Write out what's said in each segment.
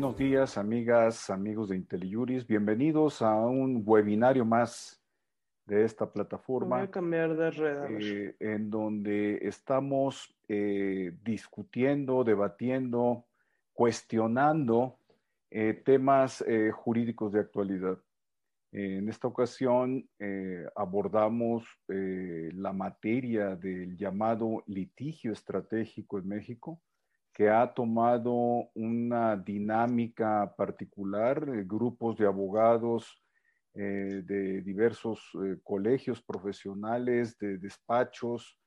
Buenos días, amigas, amigos de IntelliJuris. Bienvenidos a un webinario más de esta plataforma. Voy a cambiar de red. Eh, en donde estamos eh, discutiendo, debatiendo, cuestionando eh, temas jurídicos de actualidad. En esta ocasión abordamos la materia del llamado litigio estratégico en México que ha tomado una dinámica particular, eh, grupos de abogados eh, de diversos eh, colegios profesionales, de despachos,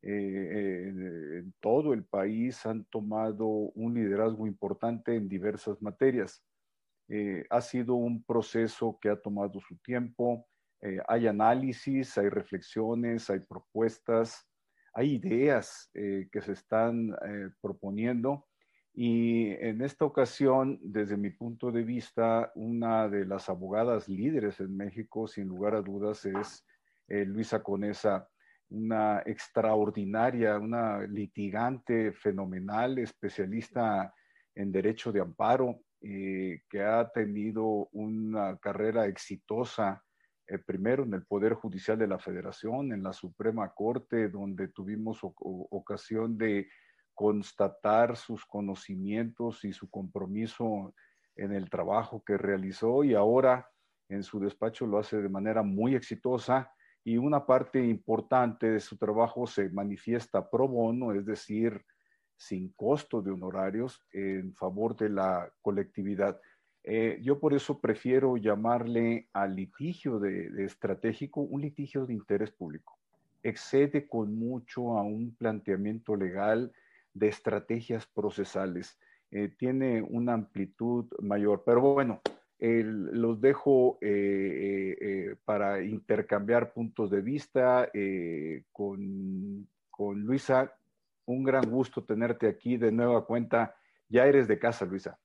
en todo el país han tomado un liderazgo importante en diversas materias. ha sido un proceso que ha tomado su tiempo, hay análisis, hay reflexiones, hay propuestas, hay ideas eh, que se están eh, proponiendo y en esta ocasión, desde mi punto de vista, una de las abogadas líderes en México, sin lugar a dudas, es eh, Luisa Conesa, una extraordinaria, una litigante fenomenal, especialista en derecho de amparo, que ha tenido una carrera exitosa eh, primero en el Poder Judicial de la Federación, en la Suprema Corte, donde tuvimos ocasión de constatar sus conocimientos y su compromiso en el trabajo que realizó y ahora en su despacho lo hace de manera muy exitosa y una parte importante de su trabajo se manifiesta pro bono, es decir, sin costo de honorarios en favor de la colectividad. Eh, yo por eso prefiero llamarle al litigio de, estratégico un litigio de interés público. Excede con mucho a un planteamiento legal de estrategias procesales. Eh, tiene una amplitud mayor. Pero bueno, los dejo eh, para intercambiar puntos de vista con, con Luisa. Un gran gusto tenerte aquí de nueva cuenta. Ya eres de casa, Luisa.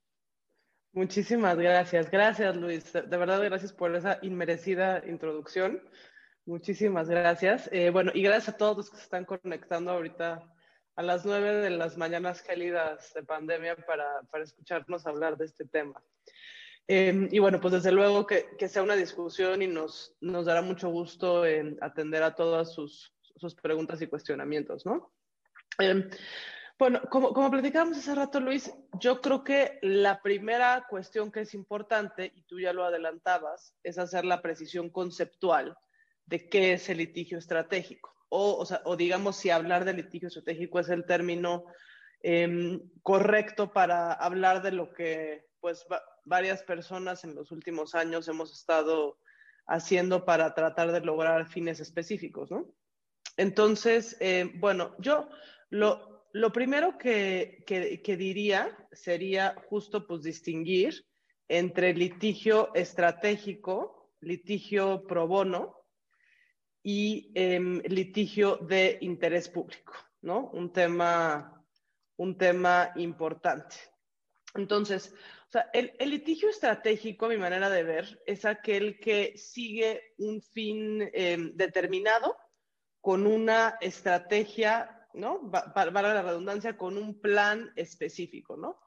Muchísimas gracias. Gracias, Luis. De verdad, gracias por esa inmerecida introducción. Muchísimas gracias. Eh, bueno, y gracias a todos los que se están conectando ahorita a las nueve de las mañanas gélidas de pandemia para, para escucharnos hablar de este tema. Em, y bueno, pues desde luego que, que, sea una discusión y nos, nos dará mucho gusto en atender a todas sus, sus preguntas y cuestionamientos, ¿no? Eh, bueno, como, como platicábamos hace rato, Luis, yo creo que la primera cuestión que es importante, y tú ya lo adelantabas, es hacer la precisión conceptual de qué es el litigio estratégico. O, o, digamos, si hablar de litigio estratégico es el término eh, correcto para hablar de lo que pues varias personas en los últimos años hemos estado haciendo para tratar de lograr fines específicos, ¿no? Entonces, eh, bueno, yo lo, lo primero que, diría sería justo pues distinguir entre litigio estratégico, litigio pro bono y em, litigio de interés público, ¿no? Un tema, un tema importante. Entonces, o sea, el, litigio estratégico, a mi manera de ver, es aquel que sigue un fin em, determinado con una estrategia ¿no? Para, la redundancia, con un plan específico, ¿no?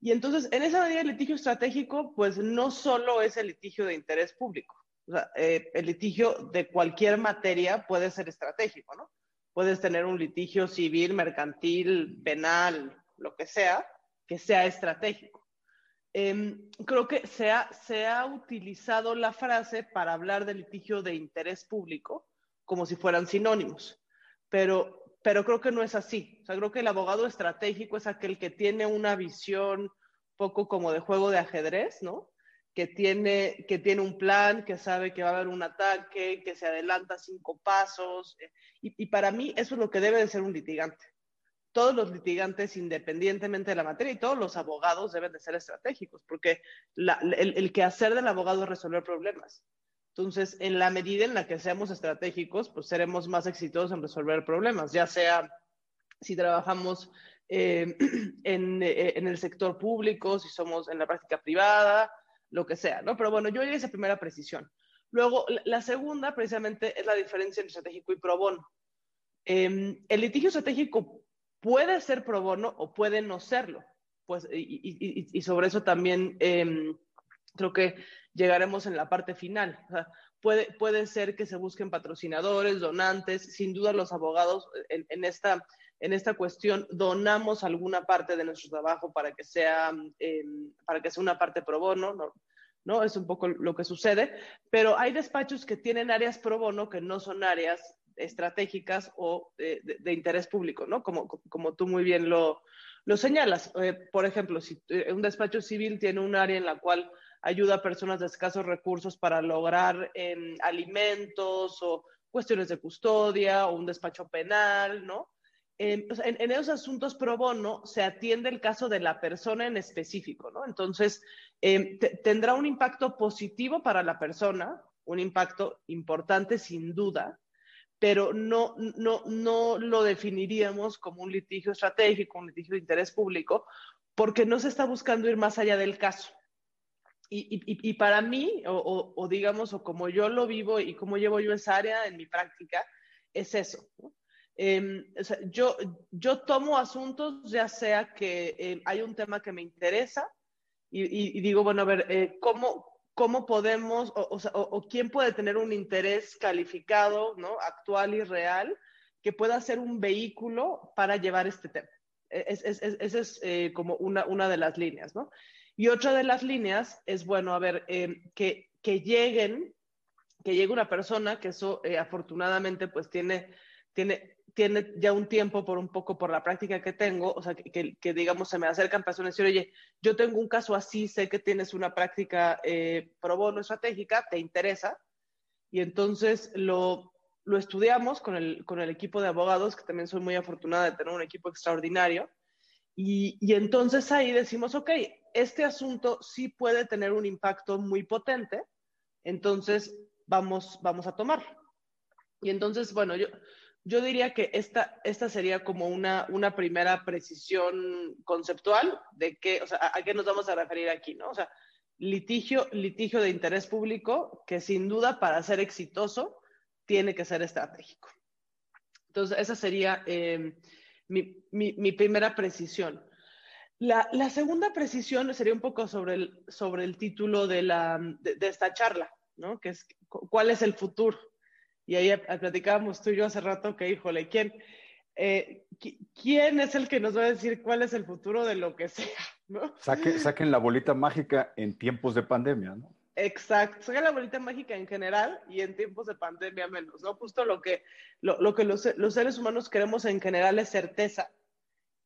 Y entonces, en esa medida, el litigio estratégico, pues no solo es el litigio de interés público. O sea, eh, el litigio de cualquier materia puede ser estratégico, ¿no? Puedes tener un litigio civil, mercantil, penal, lo que sea, que sea estratégico. Em, creo que se ha, se ha utilizado la frase para hablar de litigio de interés público como si fueran sinónimos, pero pero creo que no es así. O sea, creo que el abogado estratégico es aquel que tiene una visión poco como de juego de ajedrez, ¿no? Que tiene, que tiene un plan, que sabe que va a haber un ataque, que se adelanta cinco pasos. Eh, y, para mí eso es lo que debe de ser un litigante. Todos los litigantes, independientemente de la materia, y todos los abogados deben de ser estratégicos, porque el, el quehacer del abogado es resolver problemas. Entonces, en la medida en la que seamos estratégicos, pues seremos más exitosos en resolver problemas, ya sea si trabajamos eh, eh, en, el sector público, si somos en la práctica privada, lo que sea, ¿no? Pero bueno, yo haría esa primera precisión. Luego, la segunda, precisamente, es la diferencia entre estratégico y pro bono. Em, el litigio estratégico puede ser pro bono o puede no serlo. pues, y, sobre eso también em, creo que llegaremos en la parte final. puede, puede ser que se busquen patrocinadores, donantes, sin duda los abogados en, esta, en esta cuestión donamos alguna parte de nuestro trabajo para que sea, em, para que sea una parte pro bono, ¿no? ¿no? Es un poco lo que sucede, pero hay despachos que tienen áreas pro bono que no son áreas estratégicas o de, interés público, ¿no? Como, como tú muy bien lo, lo señalas. Eh, por ejemplo, si eh, un despacho civil tiene un área en la cual ayuda a personas de escasos recursos para lograr em, alimentos o cuestiones de custodia o un despacho penal, ¿no? Em, en, esos asuntos pro bono se atiende el caso de la persona en específico, ¿no? Entonces, em, tendrá un impacto positivo para la persona, un impacto importante sin duda, pero no, no, no lo definiríamos como un litigio estratégico, un litigio de interés público, porque no se está buscando ir más allá del caso. Y, y, para mí, o, o, digamos, o como yo lo vivo y como llevo yo esa área en mi práctica, es eso. ¿no? Em, yo, yo tomo asuntos, ya sea que eh, hay un tema que me interesa y, digo, bueno, a ver, eh, ¿cómo, ¿cómo podemos, o, o, quién puede tener un interés calificado, ¿no? actual y real, que pueda ser un vehículo para llevar este tema? Esa es, es, es eh, como una, una de las líneas, ¿no? Y otra de las líneas es, bueno, a ver, em, que, que lleguen, que llegue una persona, que eso afortunadamente pues tiene, tiene tiene ya un tiempo por un poco por la práctica que tengo, o sea, que, que, digamos se me acercan personas y decir, oye, yo tengo un caso así, sé que tienes una práctica eh, pro bono estratégica, ¿te interesa? Y entonces lo, lo estudiamos con el, con el equipo de abogados, que también soy muy afortunada de tener un equipo extraordinario, y, y entonces ahí decimos, ok, este asunto sí puede tener un impacto muy potente, entonces vamos, vamos a tomarlo. Y entonces, bueno, yo, yo diría que esta, esta sería como una, una primera precisión conceptual de qué, o sea, a, qué nos vamos a referir aquí, ¿no? O sea, litigio, litigio de interés público que sin duda para ser exitoso tiene que ser estratégico. Entonces, esa sería eh, mi, mi, primera precisión. La, la, segunda precisión sería un poco sobre el, sobre el título de, la, de, de esta charla, ¿no? Que es, ¿cuál es el futuro? Y ahí platicábamos tú y yo hace rato que, híjole, ¿quién, eh, ¿quién es el que nos va a decir cuál es el futuro de lo que sea? ¿no? saquen la bolita mágica en tiempos de pandemia, ¿no? Exacto, saquen la bolita mágica en general y en tiempos de pandemia menos, ¿no? Justo lo que, lo, lo que los, los, seres humanos queremos en general es certeza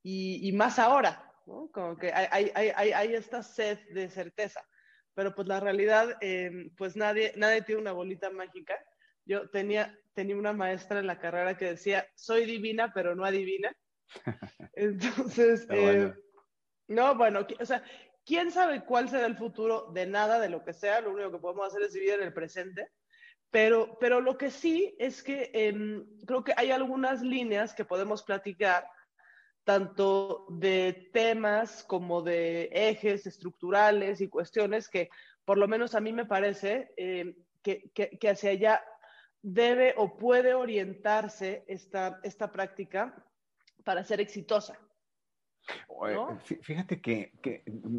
y, y más ahora, ¿no? Como que hay, hay, hay, hay, esta sed de certeza, pero pues la realidad, eh, pues nadie, nadie tiene una bolita mágica yo tenía, tenía una maestra en la carrera que decía, soy divina, pero no adivina. Entonces, eh, no, bueno, o sea, ¿quién sabe cuál será el futuro de nada, de lo que sea? Lo único que podemos hacer es vivir en el presente. Pero, pero lo que sí es que em, creo que hay algunas líneas que podemos platicar, tanto de temas como de ejes estructurales y cuestiones que, por lo menos a mí me parece, em, que, que, que hacia allá debe o puede orientarse esta, esta práctica para ser exitosa. Fíjate que,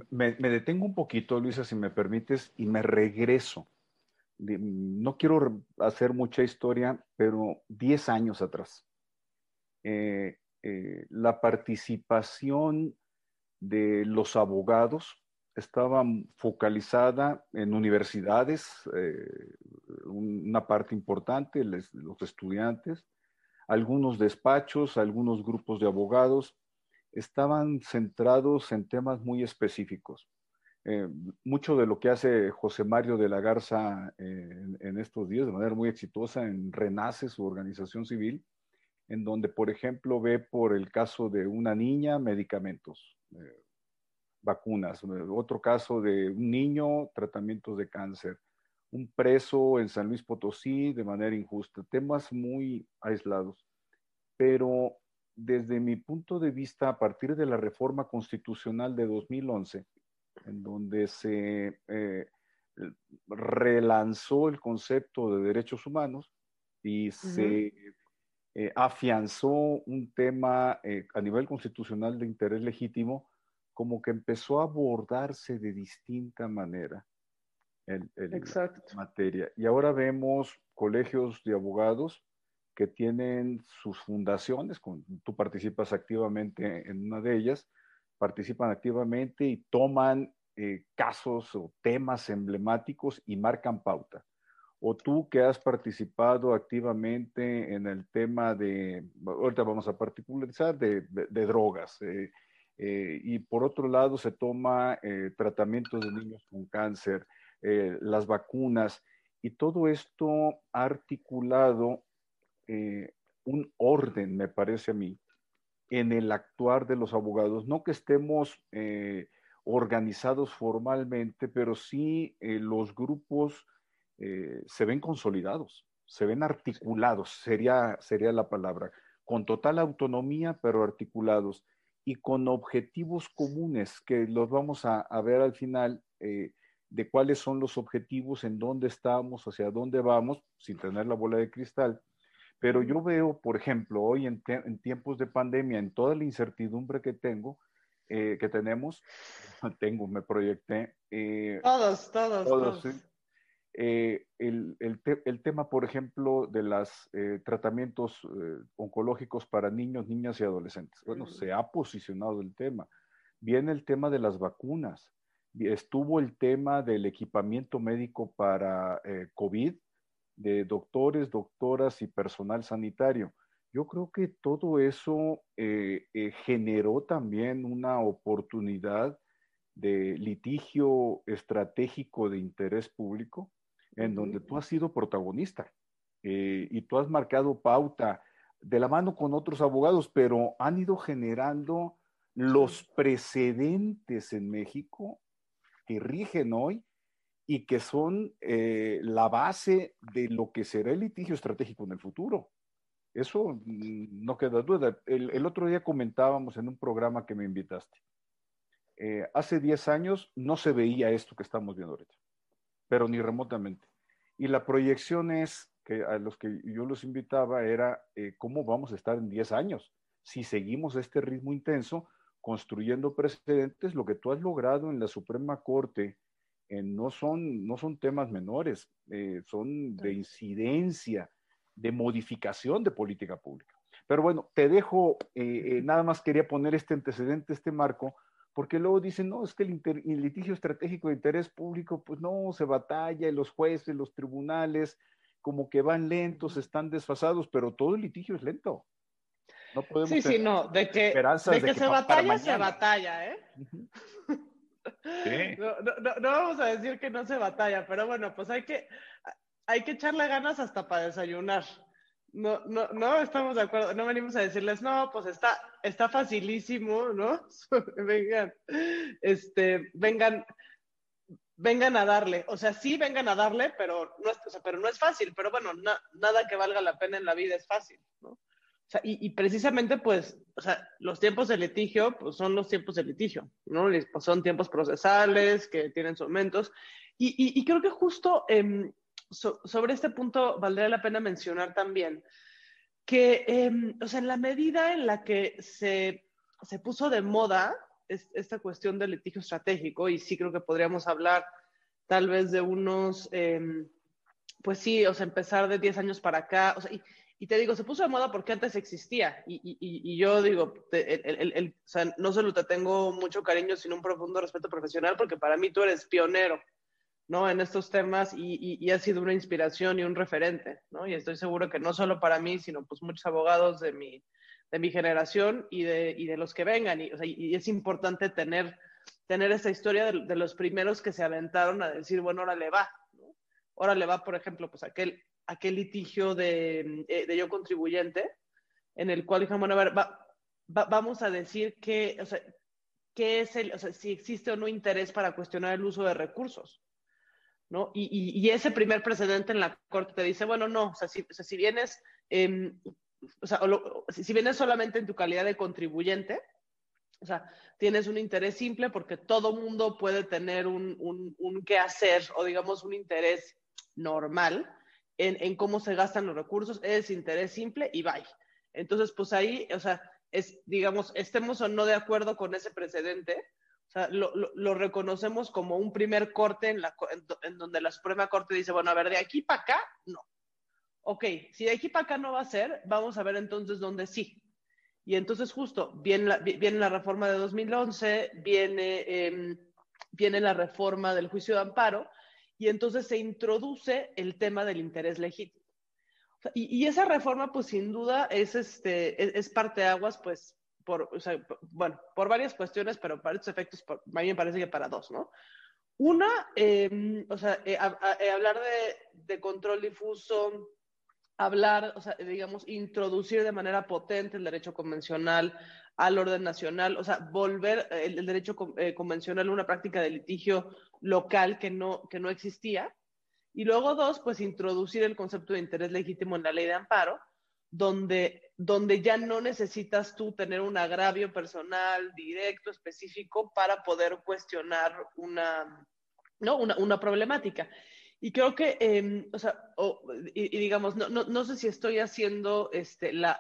me, detengo un poquito, Luisa, si me permites, y me regreso. No quiero hacer mucha historia, pero 10 años atrás. Eh, eh, la participación de los abogados estaba focalizada en universidades, eh, una parte importante, los estudiantes, algunos despachos, algunos grupos de abogados, estaban centrados en temas muy específicos. Eh, mucho de lo que hace José Mario de la Garza eh, en, estos días, de manera muy exitosa, en Renace, su organización civil, en donde, por ejemplo, ve por el caso de una niña medicamentos, vacunas, otro caso de un niño, tratamientos de cáncer, un preso en San Luis Potosí de manera injusta, temas muy aislados. Pero desde mi punto de vista, a partir de la reforma constitucional de 2011, en donde se eh, relanzó el concepto de derechos humanos y se eh, afianzó un tema eh, a nivel constitucional de interés legítimo, como que empezó a abordarse de distinta manera en, la materia. Y ahora vemos colegios de abogados que tienen sus fundaciones, tú participas activamente en una de ellas, participan activamente y toman eh, casos o temas emblemáticos y marcan pauta. O tú que has participado activamente en el tema de, ahorita vamos a particularizar, de, drogas. Eh, eh, y por otro lado se toma tratamientos de niños con cáncer, las vacunas, y todo esto articulado un orden, me parece a mí, en el actuar de los abogados. No que estemos organizados formalmente, pero sí eh, los grupos eh, se ven consolidados, se ven articulados, sería, sería la palabra, con total autonomía, pero articulados y con objetivos comunes que los vamos a, ver al final eh, de cuáles son los objetivos, en dónde estamos, hacia dónde vamos, sin tener la bola de cristal. Pero yo veo, por ejemplo, hoy en, en tiempos de pandemia, en toda la incertidumbre que tengo, eh, que tenemos. Tengo, me proyecté. Eh, todos, todos, todos. Eh, el, el, el, tema, por ejemplo, de los tratamientos oncológicos para niños, niñas y adolescentes. Bueno, se ha posicionado el tema. Viene el tema de las vacunas. Estuvo el tema del equipamiento médico para COVID, de doctores, doctoras y personal sanitario yo creo que todo eso eh, eh, generó también una oportunidad de litigio estratégico de interés público, en donde tú has sido protagonista eh, y tú has marcado pauta de la mano con otros abogados, pero han ido generando los precedentes en México que rigen hoy y que son la base de lo que será el litigio estratégico en el futuro. Eso mm, no queda duda. El, otro día comentábamos en un programa que me invitaste. Eh, hace 10 años no se veía esto que estamos viendo ahorita, pero ni remotamente. Y la proyección es que a los que yo los invitaba era eh, cómo vamos a estar en 10 años si seguimos este ritmo intenso construyendo precedentes. Lo que tú has logrado en la Suprema Corte eh, no, son, no son temas menores, son de incidencia de modificación de política pública. Pero bueno, te dejo, eh, eh, nada más quería poner este antecedente, este marco, porque luego dicen, no, es que el, litigio estratégico de interés público, pues no, se batalla, y los jueces, los tribunales, como que van lentos, están desfasados, pero todo el litigio es lento. No podemos sí, sí, no, de que, de que, se batalla, se batalla, ¿eh? No, no, no, vamos a decir que no se batalla, pero bueno, pues hay que, hay que echarle ganas hasta para desayunar. No, no, no estamos de acuerdo. No venimos a decirles, no, pues está, está facilísimo, ¿no? vengan, este, vengan, vengan a darle. O sea, sí vengan a darle, pero no es, pero no es fácil. Pero bueno, nada que valga la pena en la vida es fácil, ¿no? O sea, y, precisamente, pues, o sea, los tiempos de litigio, pues son los tiempos de litigio, ¿no? Pues, son tiempos procesales que tienen sus momentos. Y, y, creo que justo eh, sobre este punto valdría la pena mencionar también que, em, o sea, en la medida en la que se, se puso de moda esta cuestión del litigio estratégico, y sí creo que podríamos hablar tal vez de unos, em, pues sí, o sea, empezar de 10 años para acá, o sea, y, te digo, se puso de moda porque antes existía, y, y, yo digo, el, o sea, no solo te tengo mucho cariño, sino un profundo respeto profesional, porque para mí tú eres pionero ¿no? En estos temas y, y, ha sido una inspiración y un referente, ¿no? Y estoy seguro que no solo para mí, sino pues muchos abogados de mi, de mi generación y de, y de los que vengan. Y, o sea, y, es importante tener, tener esta historia de, los primeros que se aventaron a decir, bueno, ahora le va, ¿no? Ahora le va, por ejemplo, pues aquel, aquel litigio de, eh, de yo contribuyente, en el cual dijimos, bueno, a ver, va, vamos a decir que, o sea, qué es el, o sea, si existe o no interés para cuestionar el uso de recursos. ¿No? Y, ese primer precedente en la corte te dice, bueno, no, o sea, si, vienes, em, o sea, si vienes solamente en tu calidad de contribuyente, o sea, tienes un interés simple porque todo mundo puede tener un, un, un qué hacer o digamos un interés normal en, en, cómo se gastan los recursos, es interés simple y bye. Entonces, pues ahí, o sea, es, digamos, estemos o no de acuerdo con ese precedente, Lo, lo, reconocemos como un primer corte en, la, en, donde la Suprema Corte dice, bueno, a ver, de aquí para acá, no. Ok, si de aquí para acá no va a ser, vamos a ver entonces dónde sí. Y entonces justo viene la, viene la reforma de 2011, viene, eh, viene la reforma del juicio de amparo, y entonces se introduce el tema del interés legítimo. Y, y, esa reforma, pues sin duda, es, este, es, es parte de aguas, pues, por, bueno, por varias cuestiones, pero para estos efectos, por, a mí me parece que para dos, ¿no? Una, eh, o sea, eh, a, a, eh, hablar de, control difuso, hablar, o sea, digamos, introducir de manera potente el derecho convencional al orden nacional, o sea, volver el, el derecho eh, convencional a una práctica de litigio local que no, que no existía. Y luego dos, pues introducir el concepto de interés legítimo en la ley de amparo, donde, donde ya no necesitas tú tener un agravio personal directo, específico, para poder cuestionar una, ¿no? una, una problemática. Y creo que, eh, o sea, o, y, digamos, no, no, no, sé si estoy haciendo este, la,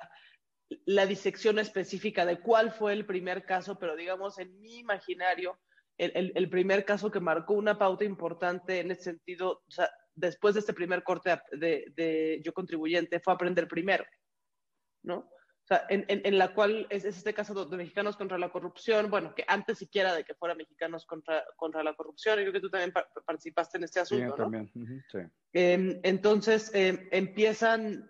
la disección específica de cuál fue el primer caso, pero digamos, en mi imaginario, el, el, el primer caso que marcó una pauta importante en ese sentido, o sea, después de este primer corte de, de yo contribuyente, fue aprender primero, ¿no? O sea, en, en, en la cual es, es, este caso de mexicanos contra la corrupción, bueno, que antes siquiera de que fuera mexicanos contra, contra la corrupción, y creo que tú también pa participaste en este asunto, sí, ¿no? También. Uh -huh, sí. eh, entonces, eh, empiezan,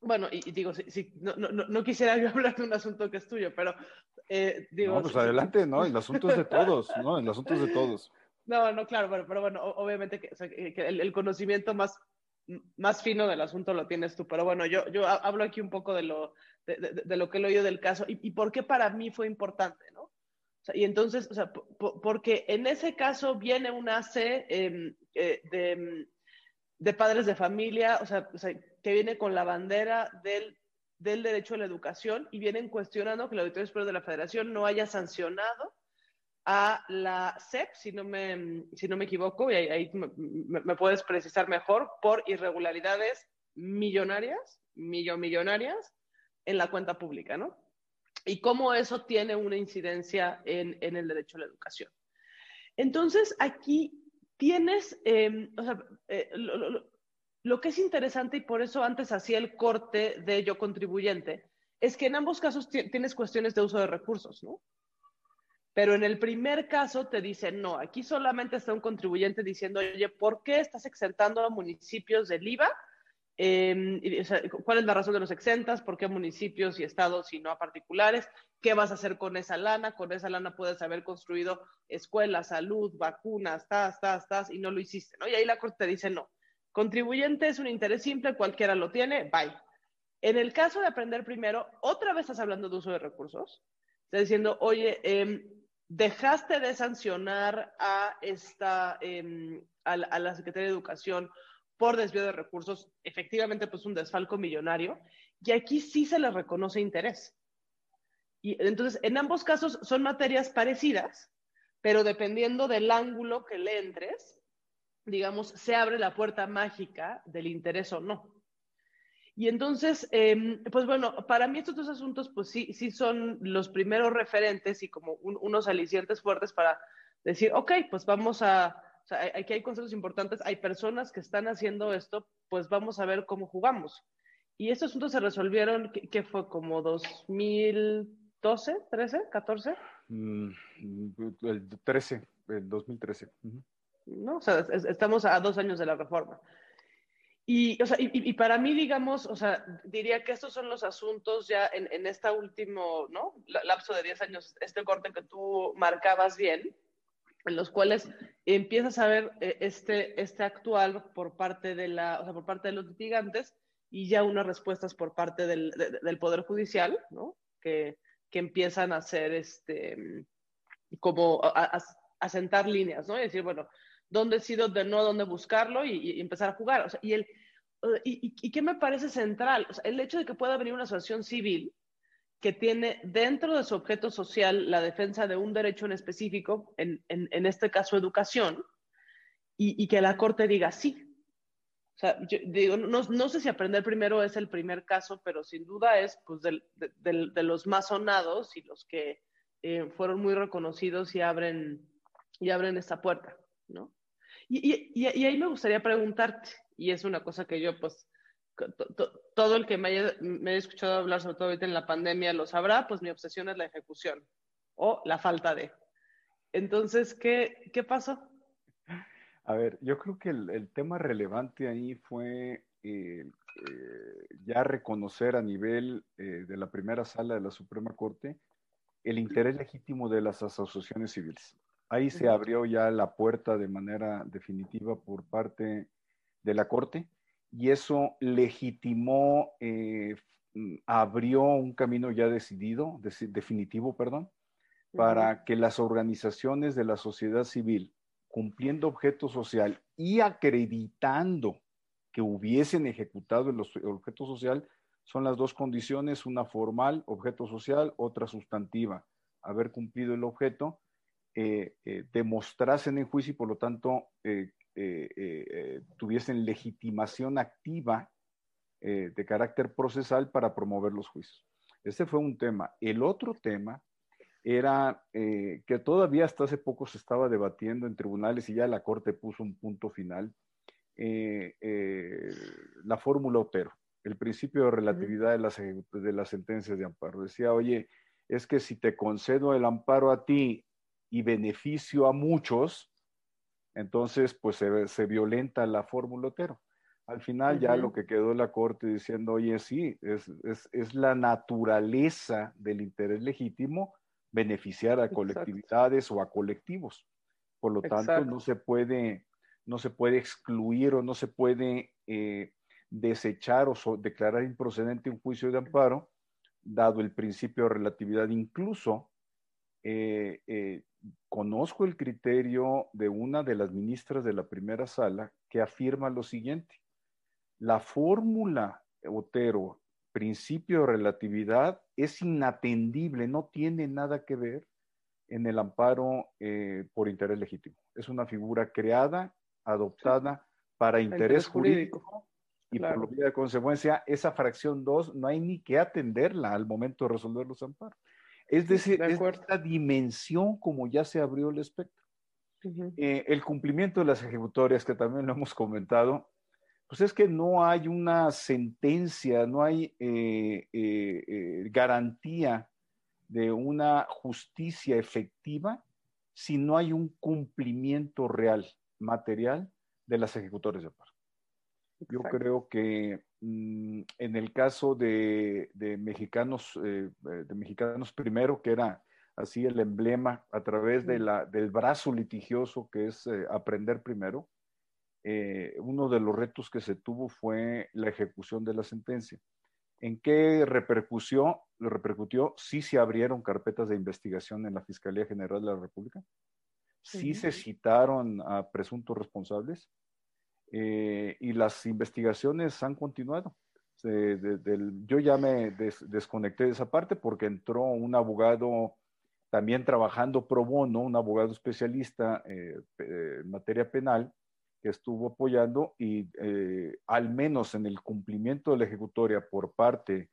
bueno, y, y digo, si, si, no, no, no, quisiera yo hablar de un asunto que es tuyo, pero eh, digo... No, pues adelante, ¿no? El asunto es de todos, ¿no? El asunto es de todos. No, no, claro, pero, pero bueno, obviamente que, o sea, que el, el, conocimiento más, más fino del asunto lo tienes tú, pero bueno, yo, yo hablo aquí un poco de lo, de, lo que he oído del caso y, y, por qué para mí fue importante, ¿no? Y entonces, o sea, porque en ese caso viene un AC eh, eh, de, de, padres de familia, o sea, o sea, que viene con la bandera del, del derecho a la educación y vienen cuestionando que el Auditorio Superior de la Federación no haya sancionado a la SEP, si no me, si no me equivoco, y ahí, me, puedes precisar mejor, por irregularidades millonarias, millonarias en la cuenta pública, ¿no? Y cómo eso tiene una incidencia en, en el derecho a la educación. Entonces, aquí tienes, eh, o sea, eh, lo, lo, lo, que es interesante, y por eso antes hacía el corte de yo contribuyente, es que en ambos casos tienes cuestiones de uso de recursos, ¿no? Pero en el primer caso te dicen, no, aquí solamente está un contribuyente diciendo, oye, ¿por qué estás exentando a municipios del IVA? Sea, ¿Cuál es la razón de los exentas? ¿Por qué municipios y estados y no a particulares? ¿Qué vas a hacer con esa lana? Con esa lana puedes haber construido escuelas, salud, vacunas, tas, tas, tas, y no lo hiciste, ¿no? Y ahí la Corte te dice, no, contribuyente es un interés simple, cualquiera lo tiene, bye. En el caso de aprender primero, otra vez estás hablando de uso de recursos. Estás diciendo, oye, eh, dejaste de sancionar a esta, a, a, la Secretaría de Educación por desvío de recursos, efectivamente, pues un desfalco millonario, y aquí sí se le reconoce interés. Y entonces, en ambos casos son materias parecidas, pero dependiendo del ángulo que le entres, digamos, se abre la puerta mágica del interés o no. Y entonces, eh, pues bueno, para mí estos dos asuntos, pues sí, sí son los primeros referentes y como un, unos alicientes fuertes para decir, ok, pues vamos a, o sea, aquí hay conceptos importantes, hay personas que están haciendo esto, pues vamos a ver cómo jugamos. Y estos asuntos se resolvieron, ¿qué, qué fue? ¿Como 2012, 13, 14? Mm, el 13, el 2013. Uh -huh. ¿No? O sea, es, estamos a dos años de la reforma. Y, o sea, y, y, para mí, digamos, o sea, diría que estos son los asuntos ya en, en este último, ¿no? Lapso de 10 años, este corte que tú marcabas bien, en los cuales empiezas a ver este, este actual por parte de la, o sea, por parte de los litigantes y ya unas respuestas por parte del, de, del Poder Judicial, ¿no? Que, que empiezan a hacer este, como a, a, a sentar líneas, ¿no? Y decir, bueno, dónde he sido de no, dónde buscarlo y, y, empezar a jugar. O sea, y, el, y, y, qué me parece central? O sea, el hecho de que pueda venir una asociación civil que tiene dentro de su objeto social la defensa de un derecho en específico, en, en, en este caso educación, y, que la Corte diga sí. O sea, yo digo, no, no, sé si aprender primero es el primer caso, pero sin duda es pues, del, de, de, de los más sonados y los que eh, fueron muy reconocidos y abren, y abren esta puerta, ¿no? Y, y, y, ahí me gustaría preguntarte, y es una cosa que yo, pues, todo el que me haya, me haya escuchado hablar, sobre todo ahorita en la pandemia, lo sabrá, pues mi obsesión es la ejecución o la falta de. Entonces, ¿qué, qué pasó? A ver, yo creo que el, el tema relevante ahí fue eh, eh, ya reconocer a nivel eh, de la primera sala de la Suprema Corte el interés legítimo de las asociaciones civiles. Ahí se abrió ya la puerta de manera definitiva por parte de la Corte y eso legitimó, abrió un camino ya decidido, definitivo, perdón, para que las organizaciones de la sociedad civil, cumpliendo objeto social y acreditando que hubiesen ejecutado el objeto social, son las dos condiciones, una formal, objeto social, otra sustantiva. Haber cumplido el objeto, eh, eh, demostrasen en juicio y por lo tanto eh, tuviesen legitimación activa de carácter procesal para promover los juicios. Este fue un tema. El otro tema era que todavía hasta hace poco se estaba debatiendo en tribunales y ya la Corte puso un punto final eh, eh, la fórmula Otero, el principio de relatividad de las, de las sentencias de amparo. Decía, oye, es que si te concedo el amparo a ti y beneficio a muchos, entonces pues se, violenta la fórmula Otero. Al final ya lo que quedó la Corte diciendo, oye, sí, es, es, la naturaleza del interés legítimo beneficiar a colectividades o a colectivos. Por lo tanto, no se puede no se puede excluir o no se puede eh, desechar o declarar improcedente un juicio de amparo, dado el principio de relatividad. Incluso eh, eh, conozco el criterio de una de las ministras de la primera sala que afirma lo siguiente. La fórmula Otero, principio de relatividad, es inatendible, no tiene nada que ver en el amparo por interés legítimo. Es una figura creada adoptada para interés, jurídico, y por lo vía de consecuencia, esa fracción 2 no hay ni que atenderla al momento de resolver los amparos. Es decir, es esta dimensión como ya se abrió el espectro. Eh, el cumplimiento de las ejecutorias, que también lo hemos comentado, pues es que no hay una sentencia, no hay eh, eh, garantía de una justicia efectiva si no hay un cumplimiento real material de las ejecutores de paro. Yo creo que en el caso de, mexicanos, eh, de mexicanos primero, que era así el emblema a través de la, del brazo litigioso que es eh, aprender primero, eh, uno de los retos que se tuvo fue la ejecución de la sentencia. ¿En qué repercutió? repercutió? Sí se abrieron carpetas de investigación en la Fiscalía General de la República sí se citaron a presuntos responsables eh, y las investigaciones han continuado. yo ya me desconecté de esa parte porque entró un abogado también trabajando pro bono, un abogado especialista eh, en materia penal que estuvo apoyando y eh, al menos en el cumplimiento de la ejecutoria por parte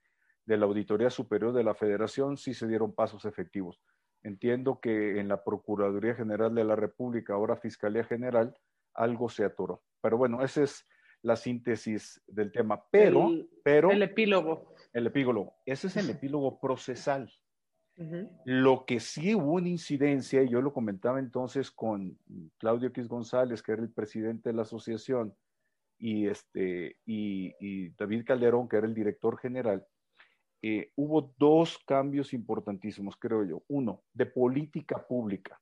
de la Auditoría Superior de la Federación sí se dieron pasos efectivos. Entiendo que en la Procuraduría General de la República, ahora Fiscalía General, algo se atoró. Pero bueno, esa es la síntesis del tema. Pero, el, pero. El epílogo. El epílogo. Ese es el epílogo procesal. Lo que sí hubo una incidencia, y yo lo comentaba entonces con Claudio X González, que era el presidente de la asociación, y, este, y David Calderón, que era el director general, eh, hubo dos cambios importantísimos, creo yo. Uno, de política pública.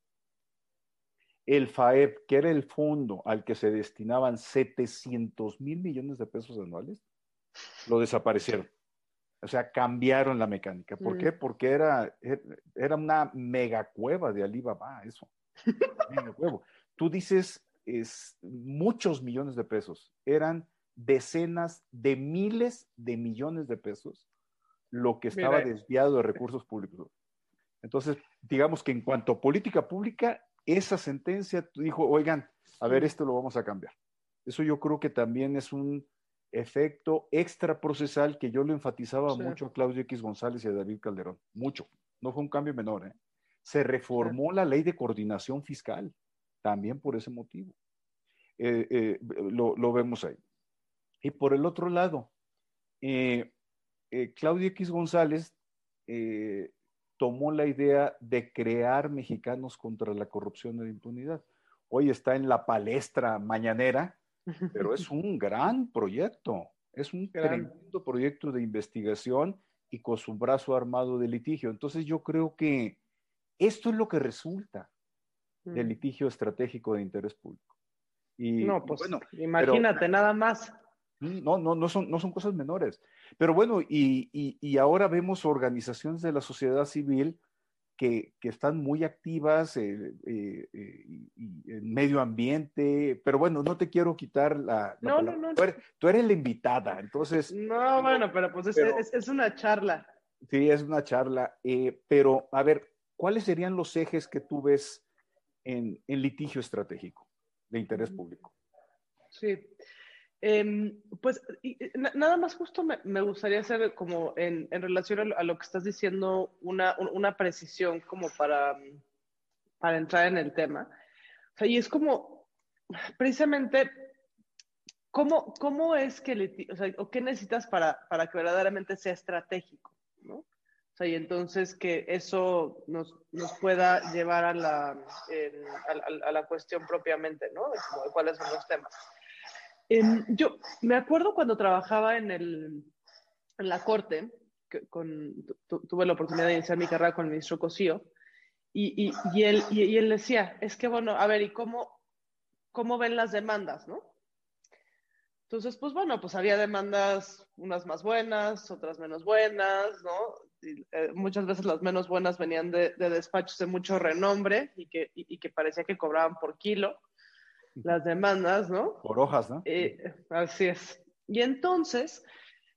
El FAEP, que era el fondo al que se destinaban 700 mil millones de pesos anuales, lo desaparecieron. O sea, cambiaron la mecánica. ¿Por qué? Mm. Porque era, era una megacueva de Alibaba, eso. Tú dices es, muchos millones de pesos. Eran decenas de miles de millones de pesos lo que estaba desviado de recursos públicos. Entonces, digamos que en cuanto a política pública, esa sentencia dijo, oigan, a ver, esto lo vamos a cambiar. Eso yo creo que también es un efecto extra procesal que yo lo enfatizaba mucho a Claudio X González y a David Calderón. Mucho. No fue un cambio menor. ¿eh? Se reformó la ley de coordinación fiscal, también por ese motivo. Eh, eh, lo, vemos ahí. Y por el otro lado, eh, Claudia X González tomó la idea de crear mexicanos contra la corrupción y la impunidad. Hoy está en la palestra mañanera, pero es un gran proyecto, es un tremendo proyecto de investigación y con su brazo armado de litigio. Entonces yo creo que esto es lo que resulta del mm. litigio estratégico de interés público. Y, no, pues bueno, imagínate nada más. No, no, no son, no son cosas menores. Pero bueno, y, y, ahora vemos organizaciones de la sociedad civil que, que están muy activas eh, eh, eh, en medio ambiente, pero bueno, no te quiero quitar la... no, no, no, tú eres, la invitada, entonces... No, bueno, pero pues es, es, una charla. Sí, es una charla, pero a ver, ¿cuáles serían los ejes que tú ves en, en litigio estratégico de interés público? Sí. Em, pues nada más justo me, gustaría hacer como en, relación a lo, que estás diciendo una, precisión como para, para entrar en el tema. O sea, y es como precisamente cómo, cómo es que, o, sea, o qué necesitas para, para que verdaderamente sea estratégico, ¿no? O sea, y entonces que eso nos, nos pueda llevar a la, a, la cuestión propiamente, ¿no? de cuáles son los temas yo me acuerdo cuando trabajaba en, el, en la corte, que con, tuve la oportunidad de iniciar mi carrera con el ministro Cosío, y, y, y él, y, él decía, es que bueno, a ver, ¿y cómo, cómo ven las demandas, no? Entonces, pues bueno, pues había demandas, unas más buenas, otras menos buenas, ¿no? Eh, muchas veces las menos buenas venían de, de, despachos de mucho renombre y que, y que parecía que cobraban por kilo las demandas, ¿no? Por hojas, ¿no? Eh, así es. Y entonces,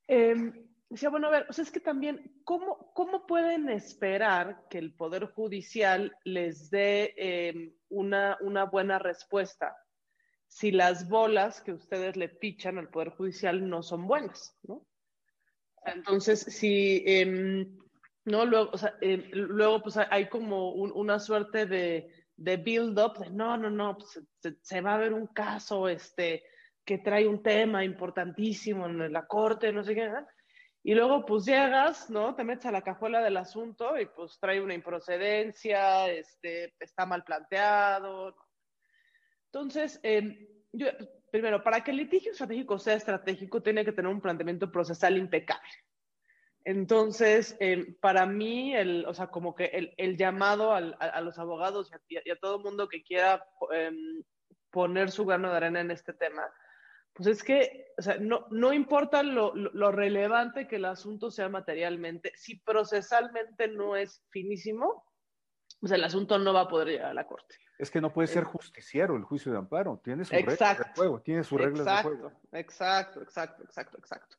em, decía, bueno, a ver, o sea, es que también, ¿cómo, ¿cómo pueden esperar que el Poder Judicial les dé em, una, una buena respuesta si las bolas que ustedes le pichan al Poder Judicial no son buenas, ¿no? Entonces, si, em, no, luego, o sea, luego pues hay como una suerte de de build-up, de no, no, no, pues, se, va a ver un caso este, que trae un tema importantísimo en la corte, no sé qué, y luego pues llegas, ¿no? Te metes a la cajuela del asunto y pues trae una improcedencia, este, está mal planteado. Entonces, em, yo, primero, para que el litigio estratégico sea estratégico, tiene que tener un planteamiento procesal impecable. Entonces, em, para mí, el, o sea, como que el, el llamado al, a, los abogados y a, todo el mundo que quiera em, poner su grano de arena en este tema, pues es que, o sea, no, no importa lo, lo, relevante que el asunto sea materialmente, si procesalmente no es finísimo, pues el asunto no va a poder llegar a la corte. Es que no puede ser justiciero el juicio de amparo, tiene sus reglas de juego, tiene sus reglas de juego. Exacto, exacto, exacto, exacto.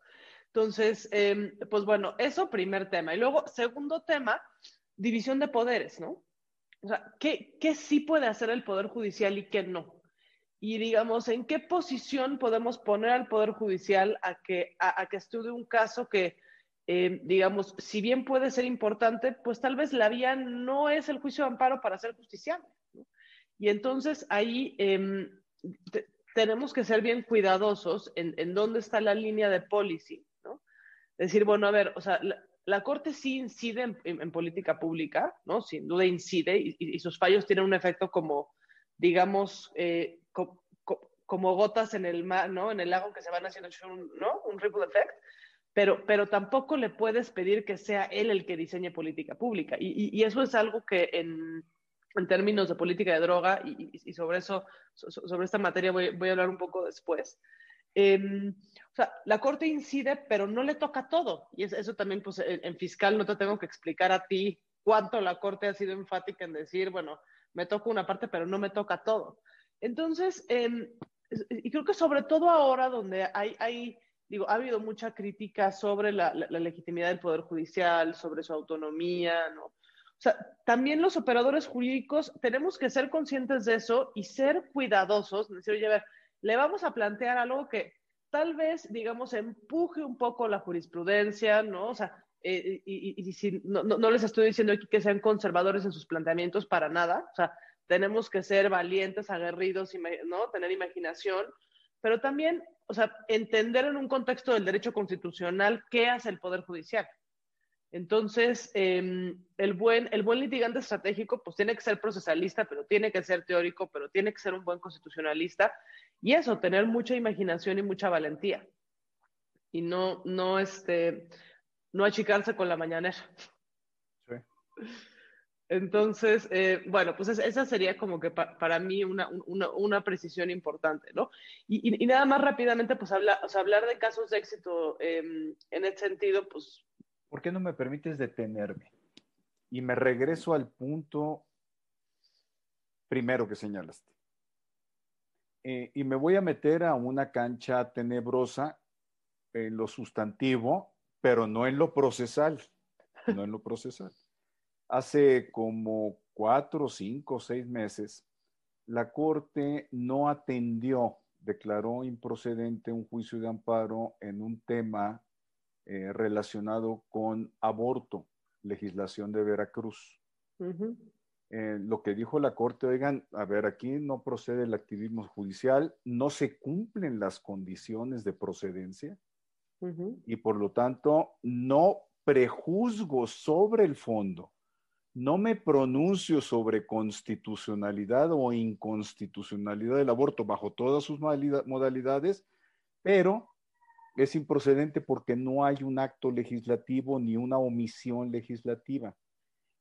Entonces, em, pues bueno, eso primer tema. Y luego, segundo tema, división de poderes, ¿no? O sea, ¿qué, qué sí puede hacer el Poder Judicial y qué no? Y digamos, ¿en qué posición podemos poner al Poder Judicial a que, a, que estudie un caso que, em, digamos, si bien puede ser importante, pues tal vez la vía no es el juicio de amparo para ser justiciable. ¿no? Y entonces ahí em, tenemos que ser bien cuidadosos en, en, dónde está la línea de policy decir, bueno, a ver, o sea, la, Corte sí incide en, política pública, ¿no? Sin duda incide y, sus fallos tienen un efecto como, digamos, eh, como gotas en el mar, ¿no? En el lago que se van haciendo, ¿no? Un ripple effect. Pero, pero tampoco le puedes pedir que sea él el que diseñe política pública. Y, y eso es algo que en, en, términos de política de droga, y, sobre eso, sobre esta materia voy, voy, a hablar un poco después, eh, o sea, la Corte incide, pero no le toca todo. Y eso también, pues, en, fiscal no te tengo que explicar a ti cuánto la Corte ha sido enfática en decir, bueno, me toca una parte, pero no me toca todo. Entonces, em, y creo que sobre todo ahora donde hay, hay digo, ha habido mucha crítica sobre la, la, legitimidad del Poder Judicial, sobre su autonomía, ¿no? O sea, también los operadores jurídicos tenemos que ser conscientes de eso y ser cuidadosos, decir, oye, a ver, le vamos a plantear algo que tal vez, digamos, empuje un poco la jurisprudencia, ¿no? O sea, eh, y, si, no, no, les estoy diciendo aquí que sean conservadores en sus planteamientos para nada, o sea, tenemos que ser valientes, aguerridos, ¿no? Tener imaginación, pero también, o sea, entender en un contexto del derecho constitucional qué hace el Poder Judicial. Entonces, em, el, buen, el buen litigante estratégico, pues tiene que ser procesalista, pero tiene que ser teórico, pero tiene que ser un buen constitucionalista. Y eso, tener mucha imaginación y mucha valentía. Y no, no, este, no achicarse con la mañanera. Sí. Entonces, eh, bueno, pues esa sería como que para mí una, una, una, precisión importante, ¿no? Y, y, nada más rápidamente, pues habla, o sea, hablar de casos de éxito eh, en ese sentido, pues... ¿Por qué no me permites detenerme? Y me regreso al punto primero que señalaste. Eh, y me voy a meter a una cancha tenebrosa en lo sustantivo pero no en lo procesal, no en lo procesal. Hace como cuatro, cinco, seis meses, la Corte no atendió, declaró improcedente un juicio de amparo en un tema eh, relacionado con aborto, legislación de Veracruz. Eh, lo que dijo la Corte, oigan, a ver, aquí no procede el activismo judicial, no se cumplen las condiciones de procedencia y por lo tanto no prejuzgo sobre el fondo, no me pronuncio sobre constitucionalidad o inconstitucionalidad del aborto bajo todas sus modalidades, pero es improcedente porque no hay un acto legislativo ni una omisión legislativa.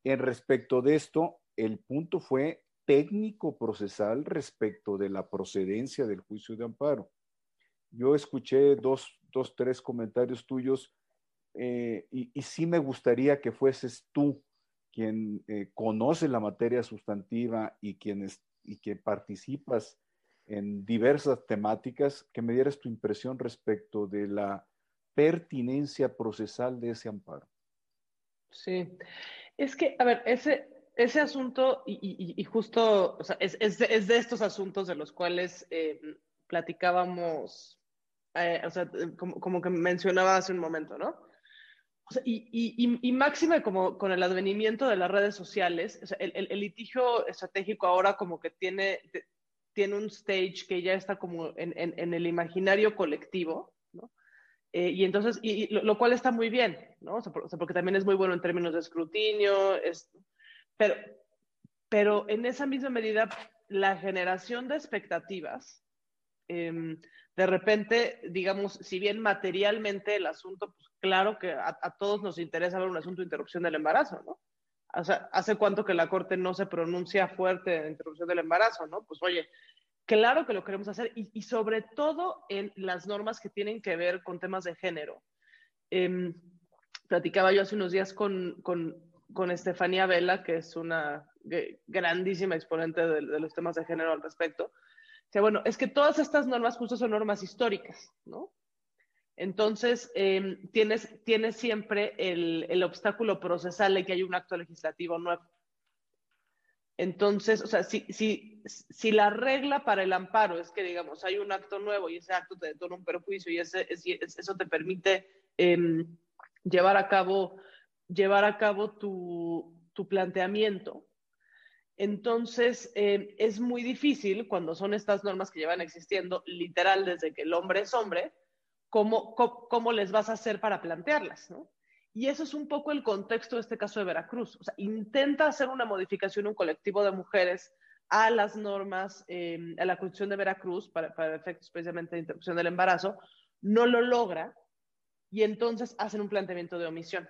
En respecto de esto, el punto fue técnico procesal respecto de la procedencia del juicio de amparo. Yo escuché dos dos, tres comentarios tuyos eh, y, sí me gustaría que fueses tú quien eh, conoce la materia sustantiva y, quienes, y que participas en diversas temáticas, que me dieras tu impresión respecto de la pertinencia procesal de ese amparo. Sí, es que, a ver, ese, ese asunto, y, justo, o sea, es, es, de, es, de, estos asuntos de los cuales eh, platicábamos eh, o sea, eh, como, que mencionaba hace un momento, ¿no? O sea, y, y, y, máxima como con el advenimiento de las redes sociales, o sea, el, el, litigio estratégico ahora como que tiene, tiene un stage que ya está como en, el imaginario colectivo, ¿no? Eh, y entonces, y, lo, cual está muy bien, ¿no? O sea, porque también es muy bueno en términos de escrutinio, es, pero, pero en esa misma medida, la generación de expectativas eh, de repente, digamos, si bien materialmente el asunto, pues claro que a, todos nos interesa ver un asunto de interrupción del embarazo, ¿no? O sea, ¿hace cuánto que la Corte no se pronuncia fuerte en interrupción del embarazo, no? Pues oye, claro que lo queremos hacer y, sobre todo en las normas que tienen que ver con temas de género. Em, platicaba yo hace unos días con, con, con Estefanía Vela, que es una grandísima exponente de, de los temas de género al respecto sea, bueno, es que todas estas normas justo son normas históricas, ¿no? Entonces, em, tienes, tienes siempre el, el, obstáculo procesal de que hay un acto legislativo nuevo. Entonces, o sea, si, si, si, la regla para el amparo es que, digamos, hay un acto nuevo y ese acto te detona un perjuicio y ese, eso te permite em, llevar a cabo, llevar a cabo tu, tu planteamiento, entonces, eh, es muy difícil cuando son estas normas que llevan existiendo literal desde que el hombre es hombre, cómo, cómo, les vas a hacer para plantearlas, ¿no? Y eso es un poco el contexto de este caso de Veracruz. O sea, intenta hacer una modificación, un colectivo de mujeres a las normas, eh, a la Constitución de Veracruz, para, para efectos precisamente de interrupción del embarazo, no lo logra y entonces hacen un planteamiento de omisión.